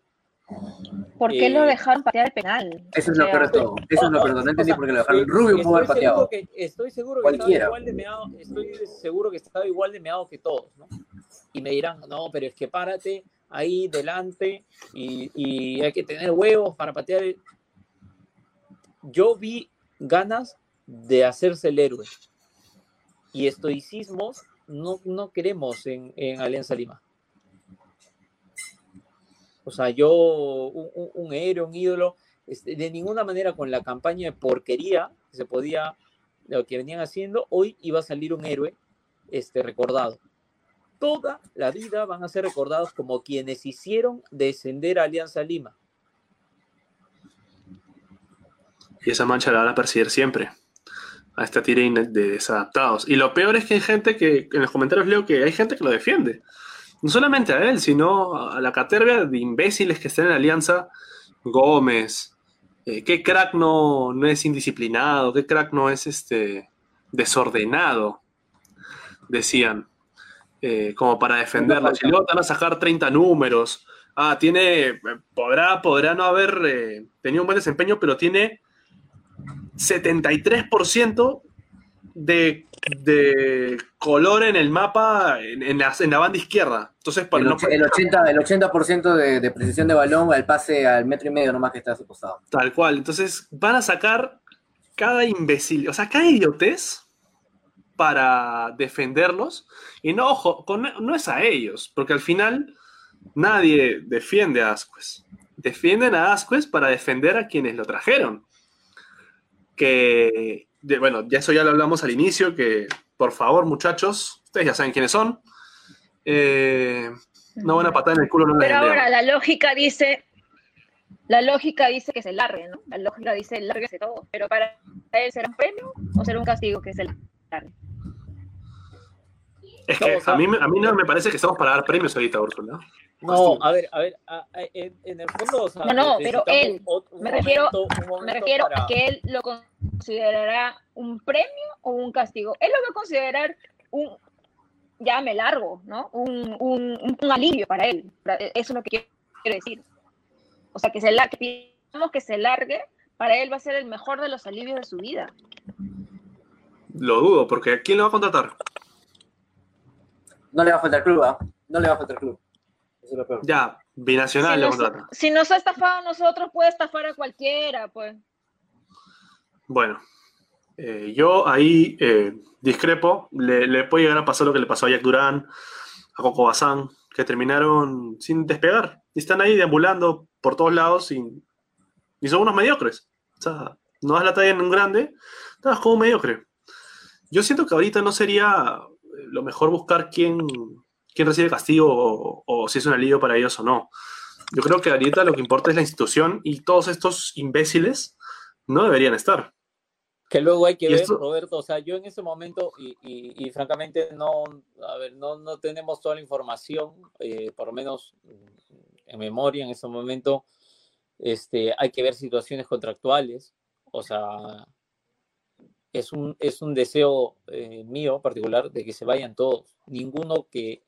¿Por qué lo eh, dejaron patear el penal? Eso es lo peor Eso es lo peor. No entendí por qué lo dejaron. Rubio pudo haber pateado. estoy seguro que estaba igual de meado, estoy seguro que estaba igual de meado que todos, ¿no? Y me dirán, no, pero es que párate ahí delante y, y hay que tener huevos para patear. El... Yo vi ganas de hacerse el héroe. Y estoicismos no, no queremos en, en Alianza Lima. O sea, yo, un, héroe, un ídolo, este, de ninguna manera con la campaña de porquería que se podía, lo que venían haciendo, hoy iba a salir un héroe este, recordado. Toda la vida van a ser recordados como quienes hicieron descender a Alianza Lima. Y esa mancha la van a perseguir siempre a esta tira de desadaptados. Y lo peor es que hay gente que, en los comentarios leo que hay gente que lo defiende. No solamente a él, sino a la caterva de imbéciles que están en la alianza. Gómez, eh, qué crack no, no es indisciplinado, qué crack no es este desordenado, decían, eh, como para defenderlo. Si luego van a sacar 30 números, ah, tiene, podrá, podrá no haber eh, tenido un buen desempeño, pero tiene 73% de, de color en el mapa en, la, banda izquierda. Entonces, el, el, 80%, el 80 de, de, precisión de balón al pase al metro y medio nomás que está a su costado. Tal cual. Entonces, van a sacar cada imbécil, o sea, cada idiotez para defenderlos. Y no, ojo, no es a ellos, porque al final nadie defiende a Asquez. Defienden a Asquez para defender a quienes lo trajeron que, bueno, ya eso ya lo hablamos al inicio, que por favor muchachos, ustedes ya saben quiénes son, eh, una buena patada en el culo no Pero ahora la lógica dice, la lógica dice que se largue, ¿no? La lógica dice lárguese todo, pero para él será un premio o será un castigo que se largue. Es que a mí, a mí no me parece que estamos para dar premios ahorita, Úrsula. No, a ver, a ver, en, el fondo. no, no, pero él, me refiero, me refiero a que él lo considerará un premio o un castigo. Él lo va a considerar un, ya me largo, ¿no? Un, un, un alivio para él. Eso es lo que quiero decir. O sea, que se la, que que se largue, para él va a ser el mejor de los alivios de su vida. Lo dudo, porque ¿quién le va a contratar? No le va a faltar club, ¿ah? No le va a faltar club. Ya, binacional si nos, si nos ha estafado a nosotros, puede estafar a cualquiera, pues. Bueno, eh, yo ahí eh, discrepo. Le, puede llegar a pasar lo que le pasó a Jack Durán, a Coco Bazán, que terminaron sin despegar. Y están ahí deambulando por todos lados y, y son unos mediocres. O sea, no das la talla en un grande, estás como un mediocre. Yo siento que ahorita no sería lo mejor buscar quién, quién recibe castigo o, si es un alivio para ellos o no. Yo creo que ahorita lo que importa es la institución y todos estos imbéciles no deberían estar. Que luego hay que ver, Roberto, o sea, yo en ese momento, y, francamente no, a ver, no, no tenemos toda la información, eh, por lo menos en memoria en ese momento, este, hay que ver situaciones contractuales, o sea, es un, es un deseo eh, mío particular de que se vayan todos, ninguno que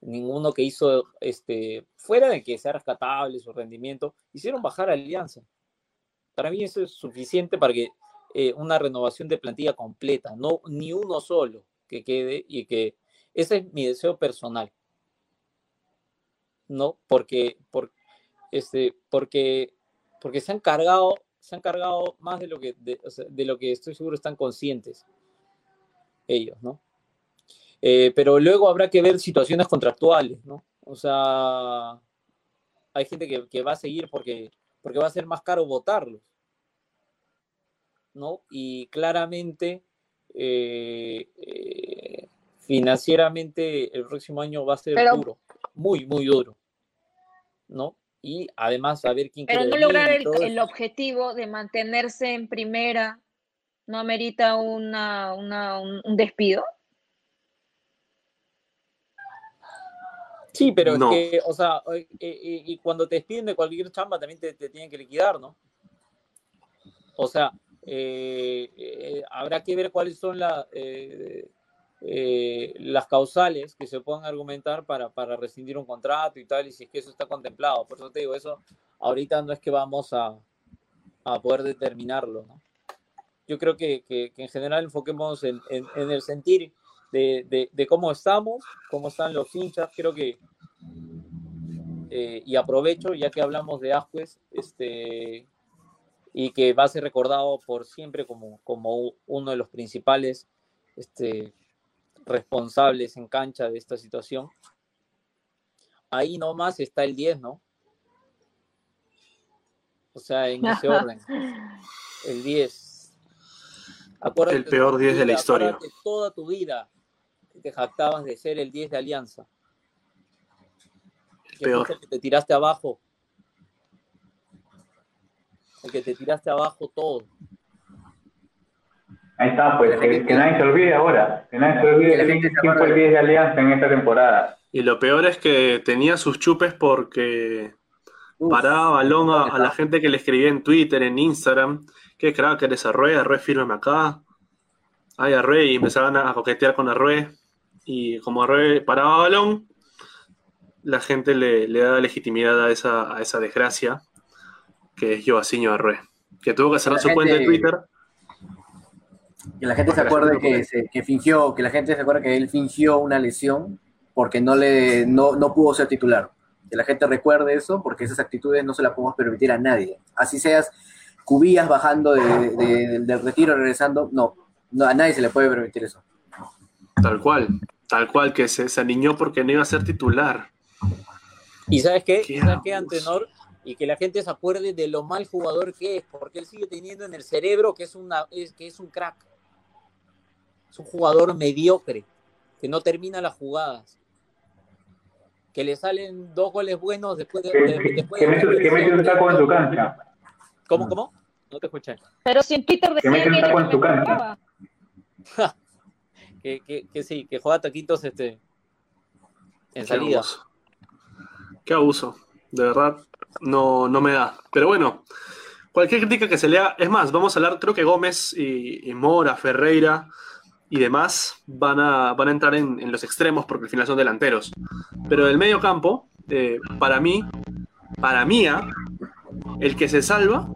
ninguno que hizo, este, fuera de que sea rescatable su rendimiento, hicieron bajar a Alianza. Para mí eso es suficiente para que eh, una renovación de plantilla completa, no ni uno solo que quede y que ese es mi deseo personal. ¿No? Porque, por, este, porque, porque se han cargado, se han cargado más de lo que, de lo que estoy seguro están conscientes ellos, ¿no? Eh, pero luego habrá que ver situaciones contractuales, ¿no? O sea, hay gente que, va a seguir porque, porque va a ser más caro votarlos, ¿no? Y claramente, eh, eh, financieramente, el próximo año va a ser duro, muy, muy duro, ¿no? Y además saber quién Pero no lograr el, objetivo de mantenerse en primera no amerita una, una- un, un despido. Sí, pero No. es que, o sea, eh, eh, y cuando te despiden de cualquier chamba también te, te tienen que liquidar, ¿no? O sea, eh, eh, habrá que ver cuáles son la, eh, eh, las causales que se puedan argumentar para, para rescindir un contrato y tal, y si es que eso está contemplado. Por eso te digo, eso ahorita no es que vamos a, a poder determinarlo, ¿no? Yo creo que, que- que en general enfoquemos en, en- en el sentir de, de- de cómo estamos, cómo están los hinchas, creo que, eh, y aprovecho, ya que hablamos de Ascuez, este, y que va a ser recordado por siempre como, como uno de los principales este, responsables en cancha de esta situación. Ahí nomás está el 10, ¿no? O sea, en ese orden. El 10. Acuérdate El peor toda tu 10 de la vida, historia. acuérdate toda tu vida que te jactabas de ser el 10 de Alianza. Que peor. el que te tiraste abajo. El que te tiraste abajo todo. Ahí está, pues, que, que nadie se olvide ahora. Que nadie se olvide Que quién, quién fue el acuerde. 10 de Alianza en esta temporada. Y lo peor es que tenía sus chupes porque Uf, paraba balón a, a la gente que le escribía en Twitter, en Instagram. Qué crack eres Arrué, Arrué, fírmame acá. Ay, Arrué, y empezaban a coquetear con Arrué. Y como Arrué paraba balón, la gente le, le da legitimidad a esa, a esa desgracia que es Joaciño Arrué. Que tuvo que cerrar La su cuenta de Twitter. Que la gente se acuerde que, se- que fingió, que la gente se acuerde que él fingió una lesión porque no le no, no pudo ser titular. Que la gente recuerde eso porque esas actitudes no se las podemos permitir a nadie. Así seas cubías bajando de- de- del retiro, regresando, no, no, a nadie se le puede permitir eso. Tal cual. Tal cual, que se, se aniñó porque no iba a ser titular. ¿Y sabes qué? Qué ¿Sabes qué. Antenor? Y que la gente se acuerde de lo mal jugador que es, porque él sigue teniendo en el cerebro que es, una, es, que es un crack. Es un jugador mediocre, que no termina las jugadas. Que le salen dos goles buenos después de... Que, de- que, después que de- mete, que mete un taco en su cancha. ¿Cómo, cómo? No te escuché. Pero si en Twitter Que decía mete un que taco en que cancha. <laughs> Que, que, que sí, que juega taquitos este, en Qué salida. abuso. Qué abuso. De verdad, no, no me da. Pero bueno, cualquier crítica que se lea, es más, vamos a hablar, creo que Gómez y, y Mora, Ferreira y demás van a, van a entrar en, en los extremos porque al final son delanteros. Pero del medio campo, eh, para mí, para mí, ah, el que se salva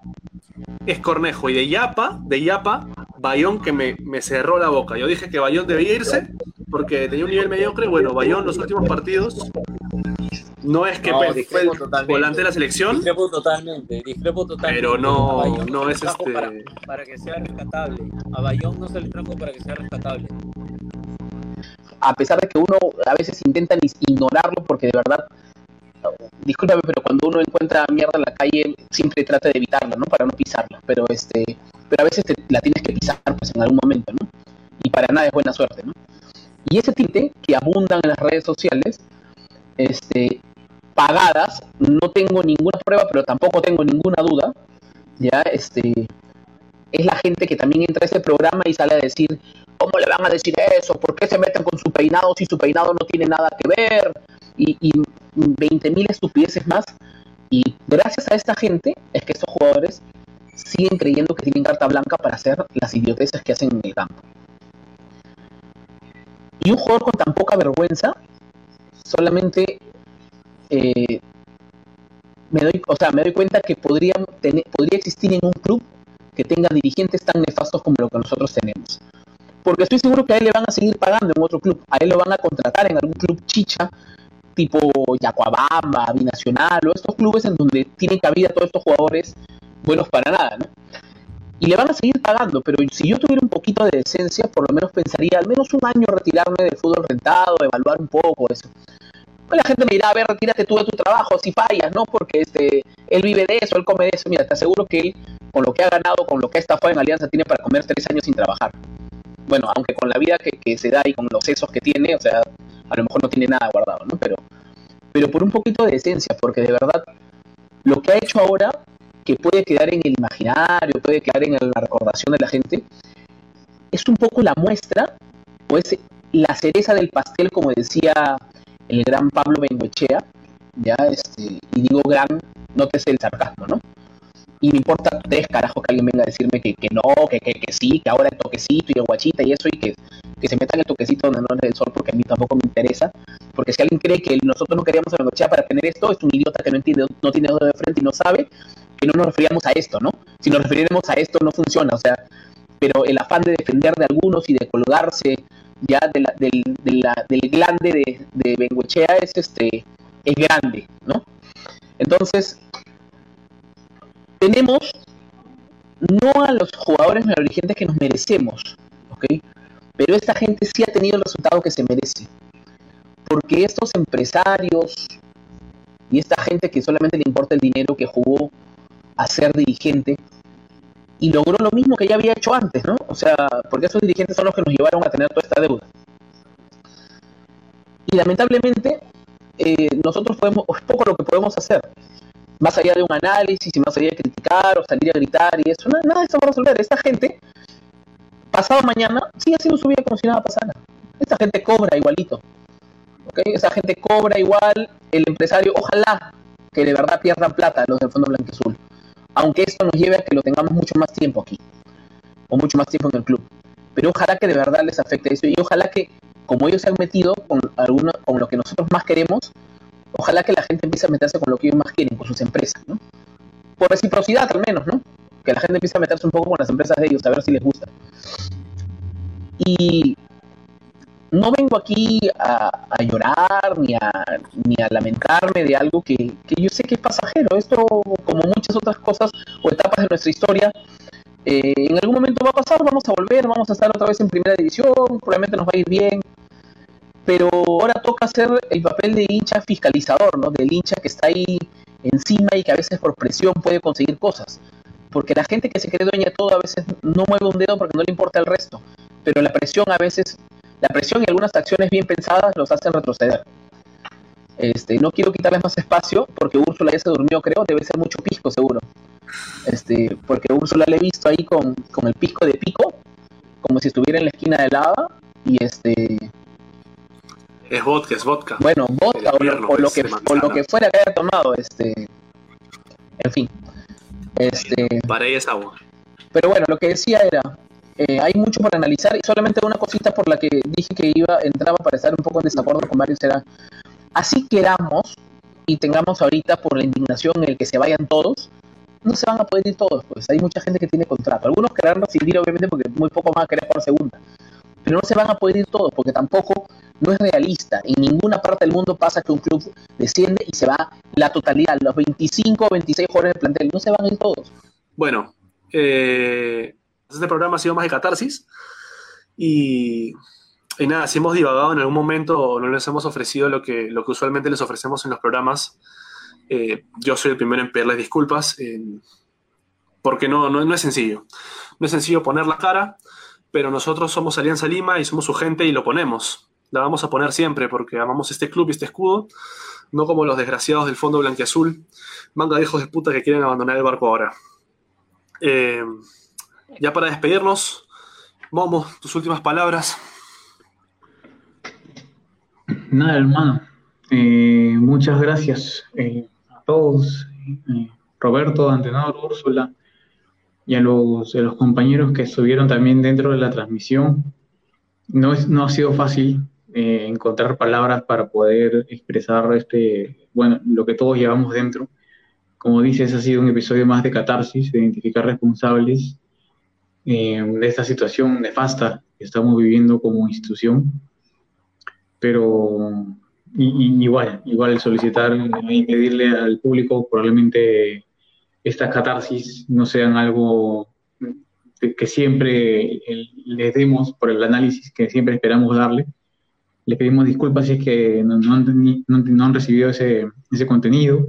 es Cornejo. Y de Yapa, de Yapa, Bayón que me, me cerró la boca. Yo dije que Bayón debía irse porque tenía un nivel mediocre. Bueno, Bayón los últimos partidos no es que No, fue el volante de la selección, Discrepo totalmente, discrepo totalmente. pero no, Bayón no es este. Para, para que sea rescatable. A Bayón no se le trajo para que sea rescatable. a pesar de que uno a veces intenta ni- ignorarlo porque de verdad, discúlpame, pero cuando uno encuentra mierda en la calle siempre trata de evitarla, ¿no? Para no pisarla, pero este, pero a veces te- la tienes que pisar pues en algún momento, ¿no? Y para nada es buena suerte, ¿no? Y ese tinte que abundan en las redes sociales, este, pagadas, no tengo ninguna prueba, pero tampoco tengo ninguna duda, ya, este, es la gente que también entra a ese programa y sale a decir, ¿cómo le van a decir eso? ¿Por qué se meten con su peinado si su peinado no tiene nada que ver? Y, y 20.000 estupideces más. Y gracias a esta gente es que estos jugadores siguen creyendo que tienen carta blanca para hacer las idioteces que hacen en el campo. Y un jugador con tan poca vergüenza solamente eh, me doy, o sea, me doy cuenta que podría, tener, podría existir en un club que tenga dirigentes tan nefastos como lo que nosotros tenemos. Porque estoy seguro que a él le van a seguir pagando en otro club, a él lo van a contratar en algún club chicha, tipo Yacuabamba, Binacional, o estos clubes en donde tienen cabida todos estos jugadores buenos para nada, ¿no? Y le van a seguir pagando, pero si yo tuviera un poquito de decencia, por lo menos pensaría al menos un año retirarme del fútbol rentado, evaluar un poco eso. Pues la gente me dirá, a ver, retírate tú de tu trabajo, si fallas, ¿no? Porque este, él vive de eso, él come de eso. Mira, te aseguro que él, con lo que ha ganado, con lo que ha estafado en Alianza, tiene para comer tres años sin trabajar. Bueno, aunque con la vida que, se da y con los sesos que tiene, o sea, a lo mejor no tiene nada guardado, ¿no? Pero, pero por un poquito de decencia, porque de verdad, lo que ha hecho ahora, que puede quedar en el imaginario, puede quedar en la recordación de la gente, es un poco la muestra, o es la cereza del pastel, como decía el gran Pablo Bengoechea, ya, este, y digo gran, no te sé el sarcasmo, ¿no? Y me importa tres carajos que alguien venga a decirme que, que no, que, que, que, sí, que ahora el toquecito y el guachita y eso, y que, que se metan el toquecito donde no es el sol, porque a mí tampoco me interesa. Porque si alguien cree que nosotros no queríamos a Bengochea para tener esto, es un idiota que no entiende, no tiene dedo de frente y no sabe no nos referíamos a esto, ¿no? Si nos refiriéramos a esto, no funciona, o sea, pero el afán de defender de algunos y de colgarse ya del, del glande de, de Bengochea es este es grande, ¿no? Entonces, tenemos no a los jugadores neurodiligentes que nos merecemos, ¿ok? Pero esta gente sí ha tenido el resultado que se merece. Porque estos empresarios y esta gente que solamente le importa el dinero que jugó a ser dirigente y logró lo mismo que ya había hecho antes, ¿no? O sea, porque esos dirigentes son los que nos llevaron a tener toda esta deuda. Y lamentablemente eh, nosotros podemos, es poco lo que podemos hacer. Más allá de un análisis y más allá de criticar o salir a gritar y eso, nada, nada de eso va a resolver. Esta gente, pasado mañana, sigue haciendo su vida como si nada pasara. Esta gente cobra igualito. ¿okay? Esa gente cobra igual, el empresario, ojalá que de verdad pierdan plata los del Fondo Blanqueazul. Aunque esto nos lleve a que lo tengamos mucho más tiempo aquí. O mucho más tiempo en el club. Pero ojalá que de verdad les afecte eso y ojalá que como ellos se han metido con, lo que nosotros más queremos, ojalá que la gente empiece a meterse con lo que ellos más quieren, con sus empresas, ¿no? Por reciprocidad al menos, ¿no? Que la gente empiece a meterse un poco con las empresas de ellos, a ver si les gusta. Y no vengo aquí a, llorar ni a, ni a, lamentarme de algo que, que, yo sé que es pasajero. Esto, como muchas otras cosas o etapas de nuestra historia, eh, en algún momento va a pasar, vamos a volver, vamos a estar otra vez en primera división, probablemente nos va a ir bien, pero ahora toca hacer el papel de hincha fiscalizador, ¿no? Del hincha que está ahí encima y que a veces por presión puede conseguir cosas. Porque la gente que se cree dueña de todo a veces no mueve un dedo porque no le importa el resto. Pero la presión a veces, la presión y algunas acciones bien pensadas los hacen retroceder. Este, no quiero quitarles más espacio porque Úrsula ya se durmió, creo, debe ser mucho pisco seguro. Este, porque Úrsula le he visto ahí con, con el pisco de pico, como si estuviera en la esquina de lava, y este es vodka, es vodka. Bueno, vodka o, lo, o lo que, o lo que fuera que haya tomado, este. En fin. Este. Para ella es agua. Pero bueno, lo que decía era. Eh, hay mucho por analizar y solamente una cosita por la que dije que iba, entraba para estar un poco en desacuerdo con varios era. Así queramos y tengamos ahorita por la indignación el que se vayan todos, no se van a poder ir todos, pues hay mucha gente que tiene contrato. Algunos querrán rescindir, obviamente, porque muy poco más a querer por segunda. Pero no se van a poder ir todos, porque tampoco no es realista. En ninguna parte del mundo pasa que un club desciende y se va la totalidad, los 25 o 26 jugadores del plantel, no se van a ir todos. Bueno, eh, este programa ha sido más de catarsis y, nada, si hemos divagado en algún momento o no les hemos ofrecido lo que, usualmente les ofrecemos en los programas, eh, yo soy el primero en pedirles disculpas porque no, no, es sencillo. No es sencillo poner la cara, pero nosotros somos Alianza Lima y somos su gente y lo ponemos la vamos a poner siempre porque amamos este club y este escudo, no como los desgraciados del fondo blanquiazul, manga de hijos de puta que quieren abandonar el barco ahora. Eh, ya para despedirnos, Momo, tus últimas palabras. Nada, hermano. Eh, muchas gracias eh, a todos, eh, Roberto, Antenor, Úrsula, y a los, a los compañeros que estuvieron también dentro de la transmisión. No, es, no ha sido fácil eh, encontrar palabras para poder expresar este, bueno, lo que todos llevamos dentro. Como dices, ha sido un episodio más de catarsis, de identificar responsables eh, de esta situación nefasta que estamos viviendo como institución. Pero y, y, igual, igual solicitar y pedirle al público probablemente estas catarsis no sean algo que, siempre les demos por el análisis que siempre esperamos darle, les pedimos disculpas si es que no, no, no, no han recibido ese, ese, contenido,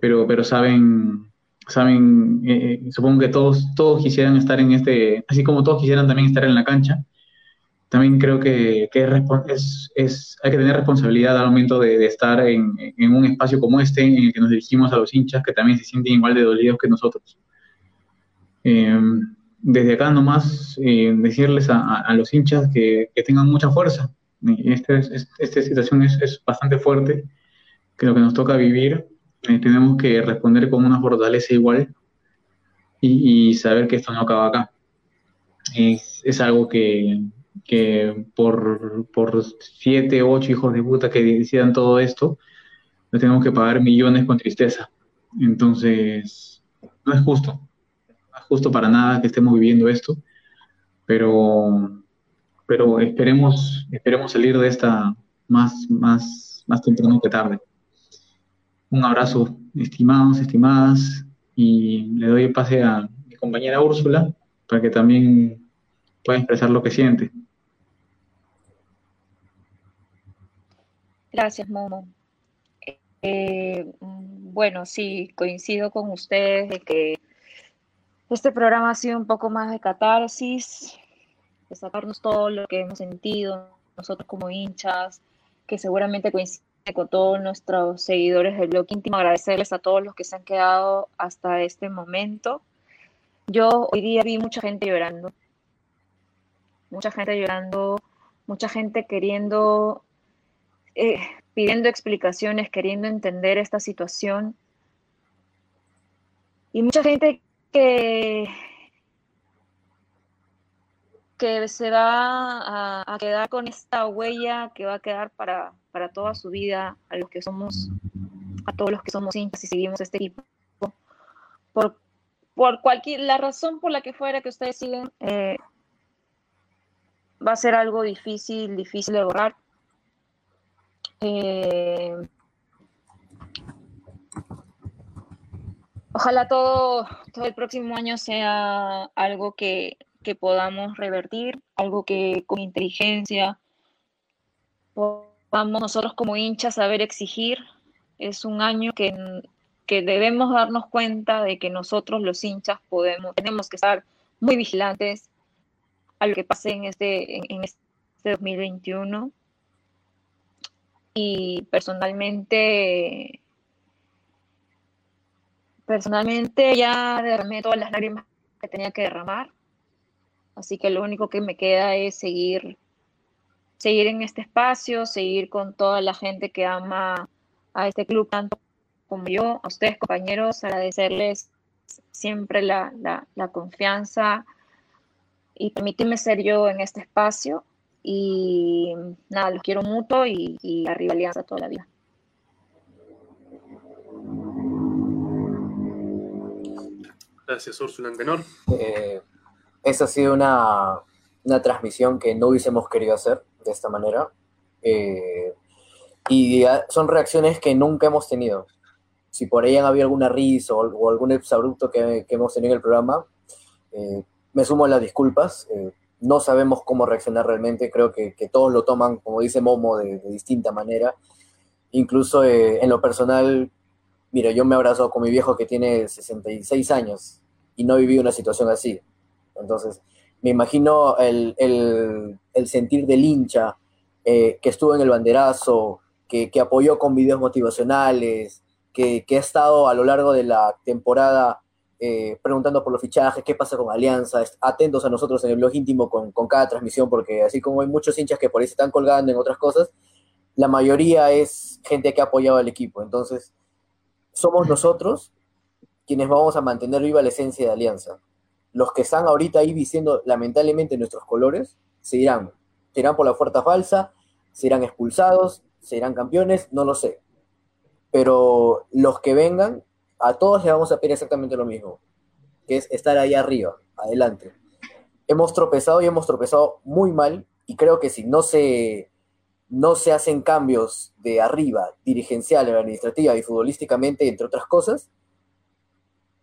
pero, pero saben, saben eh, supongo que todos, todos quisieran estar en este, así como todos quisieran también estar en la cancha, también creo que, que es, es, hay que tener responsabilidad al momento de, de estar en, en, un espacio como este, en el que nos dirigimos a los hinchas que también se sienten igual de dolidos que nosotros. Eh, desde acá nomás eh, decirles a, a, los hinchas que, que, tengan mucha fuerza. Esta, esta situación es, es, bastante fuerte, que lo que nos toca vivir eh, tenemos que responder con una fortaleza igual y, saber que esto no acaba acá. Es, es algo que, que por, por siete, ocho hijos de puta que decidan todo esto, le tenemos que pagar millones con tristeza. Entonces, no es justo. No es justo para nada que estemos viviendo esto, pero, pero esperemos, esperemos salir de esta más, más, más temprano que tarde. Un abrazo, estimados, estimadas, y le doy el pase a mi compañera Úrsula para que también pueda expresar lo que siente. Gracias, Momo. Eh, bueno, sí, coincido con ustedes de que este programa ha sido un poco más de catarsis, de sacarnos todo lo que hemos sentido nosotros como hinchas, que seguramente coincide con todos nuestros seguidores del blog íntimo, agradecerles a todos los que se han quedado hasta este momento. Yo hoy día vi mucha gente llorando, mucha gente llorando, mucha gente queriendo eh, pidiendo explicaciones, queriendo entender esta situación. Y mucha gente que, que se va a, quedar con esta huella que va a quedar para, para toda su vida a los que somos, a todos los que somos hinchas y seguimos este equipo. Por, por cualquier, la razón por la que fuera que ustedes siguen, eh, va a ser algo difícil, difícil de borrar eh, ojalá todo, todo el próximo año sea algo que, que podamos revertir, algo que con inteligencia podamos nosotros como hinchas saber exigir. Es un año que, que debemos darnos cuenta de que nosotros los hinchas podemos, tenemos que estar muy vigilantes a lo que pase en este, en, en este 2021 y personalmente, personalmente ya derramé todas las lágrimas que tenía que derramar, así que lo único que me queda es seguir, seguir en este espacio, seguir con toda la gente que ama a este club tanto como yo, a ustedes compañeros, agradecerles siempre la, la, la confianza y permitirme ser yo en este espacio y nada, los quiero mucho y, y arriba Alianza toda la vida. Gracias, Úrsula Antenor. Eh, esa ha sido una, una, transmisión que no hubiésemos querido hacer de esta manera. Eh, y son reacciones que nunca hemos tenido. Si por ahí han habido alguna risa o, algún exabrupto que, que, hemos tenido en el programa, eh, me sumo a las disculpas. Eh, no sabemos cómo reaccionar realmente, creo que, todos lo toman, como dice Momo, de, de distinta manera. Incluso en lo personal, mira, yo me abrazo con mi viejo que tiene 66 años y no he vivido una situación así. Entonces, me imagino el, el, sentir del hincha eh, que estuvo en el banderazo, que, que apoyó con videos motivacionales, que, que, ha estado a lo largo de la temporada eh, preguntando por los fichajes, qué pasa con Alianza, atentos a nosotros en el blog íntimo con, con, cada transmisión, porque así como hay muchos hinchas que por ahí se están colgando en otras cosas, la mayoría es gente que ha apoyado al equipo. Entonces, somos nosotros quienes vamos a mantener viva la esencia de Alianza. Los que están ahorita ahí diciendo lamentablemente nuestros colores, se irán. Se irán por la puerta falsa, se irán expulsados, se irán campeones, no lo sé. Pero los que vengan a todos le vamos a pedir exactamente lo mismo, que es estar ahí arriba, adelante. Hemos tropezado y hemos tropezado muy mal y creo que si no se, no se hacen cambios de arriba, dirigencial, administrativa y futbolísticamente, entre otras cosas,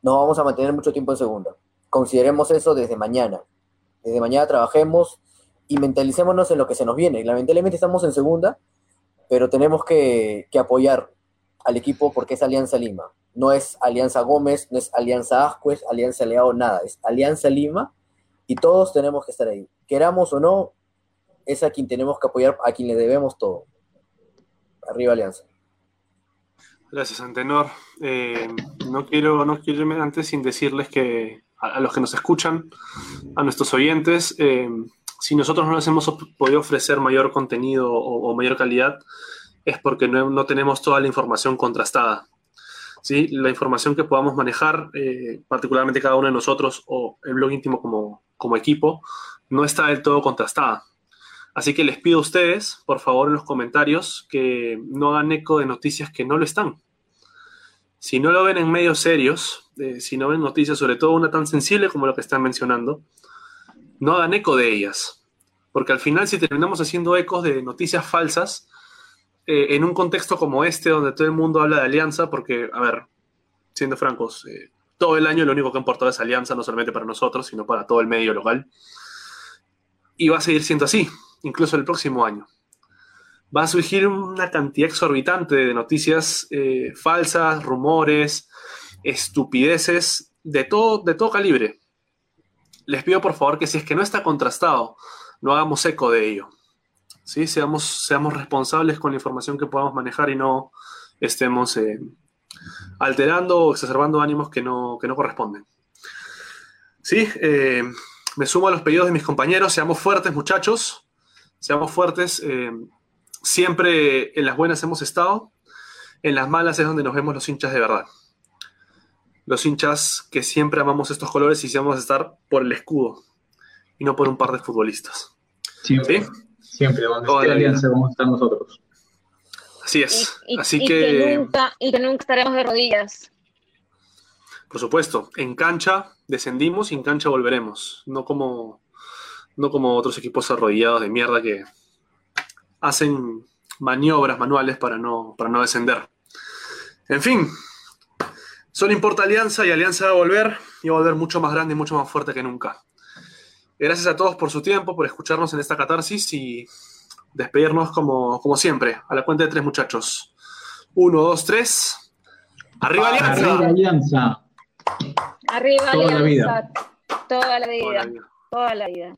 nos vamos a mantener mucho tiempo en segunda. Consideremos eso desde mañana. Desde mañana trabajemos y mentalicémonos en lo que se nos viene. Lamentablemente estamos en segunda, pero tenemos que, que apoyar al equipo porque es Alianza Lima no es Alianza Gómez, no es Alianza Ascuez, Alianza Leao, nada, es Alianza Lima y todos tenemos que estar ahí. Queramos o no, es a quien tenemos que apoyar, a quien le debemos todo. Arriba Alianza. Gracias, Antenor. Eh, no, quiero, no quiero irme antes sin decirles que a, los que nos escuchan, a nuestros oyentes, eh, si nosotros no les hemos podido ofrecer mayor contenido o, o mayor calidad, es porque no, no tenemos toda la información contrastada. ¿sí? La información que podamos manejar, eh, particularmente cada uno de nosotros o el blog íntimo como, como equipo, no está del todo contrastada. Así que les pido a ustedes, por favor, en los comentarios, que no hagan eco de noticias que no lo están. Si no lo ven en medios serios, eh, si no ven noticias, sobre todo una tan sensible como lo que están mencionando, no hagan eco de ellas. Porque al final, si terminamos haciendo ecos de noticias falsas, eh, en un contexto como este, donde todo el mundo habla de alianza, porque, a ver, siendo francos, eh, todo el año lo único que ha importado es alianza, no solamente para nosotros, sino para todo el medio local. Y va a seguir siendo así, incluso el próximo año. Va a surgir una cantidad exorbitante de noticias eh, falsas, rumores, estupideces, de todo, de todo calibre. Les pido por favor que si es que no está contrastado, no hagamos eco de ello. ¿sí? Seamos, seamos responsables con la información que podamos manejar y no estemos eh, alterando o exacerbando ánimos que no, que no corresponden. Sí, eh, me sumo a los pedidos de mis compañeros, seamos fuertes muchachos, seamos fuertes, siempre en las buenas hemos estado, en las malas es donde nos vemos los hinchas de verdad. Los hinchas que siempre amamos estos colores y si vamos a estar por el escudo y no por un par de futbolistas. Siempre, ¿Sí? siempre, donde Toda esté alianza vamos a estar nosotros. Así es. y- Así y que, nunca, y que nunca estaremos de rodillas. por supuesto, en cancha descendimos y en cancha volveremos. No como, no como otros equipos arrodillados de mierda que hacen maniobras manuales para no, para no descender. En fin, solo importa Alianza y Alianza va a volver y va a volver mucho más grande y mucho más fuerte que nunca. Gracias a todos por su tiempo, por escucharnos en esta catarsis y despedirnos como, como siempre. A la cuenta de tres muchachos. Uno, dos, tres. ¡Arriba Alianza! Arriba Alianza. Arriba Toda la Alianza. vida. Toda la Toda la vida. vida. Toda la vida.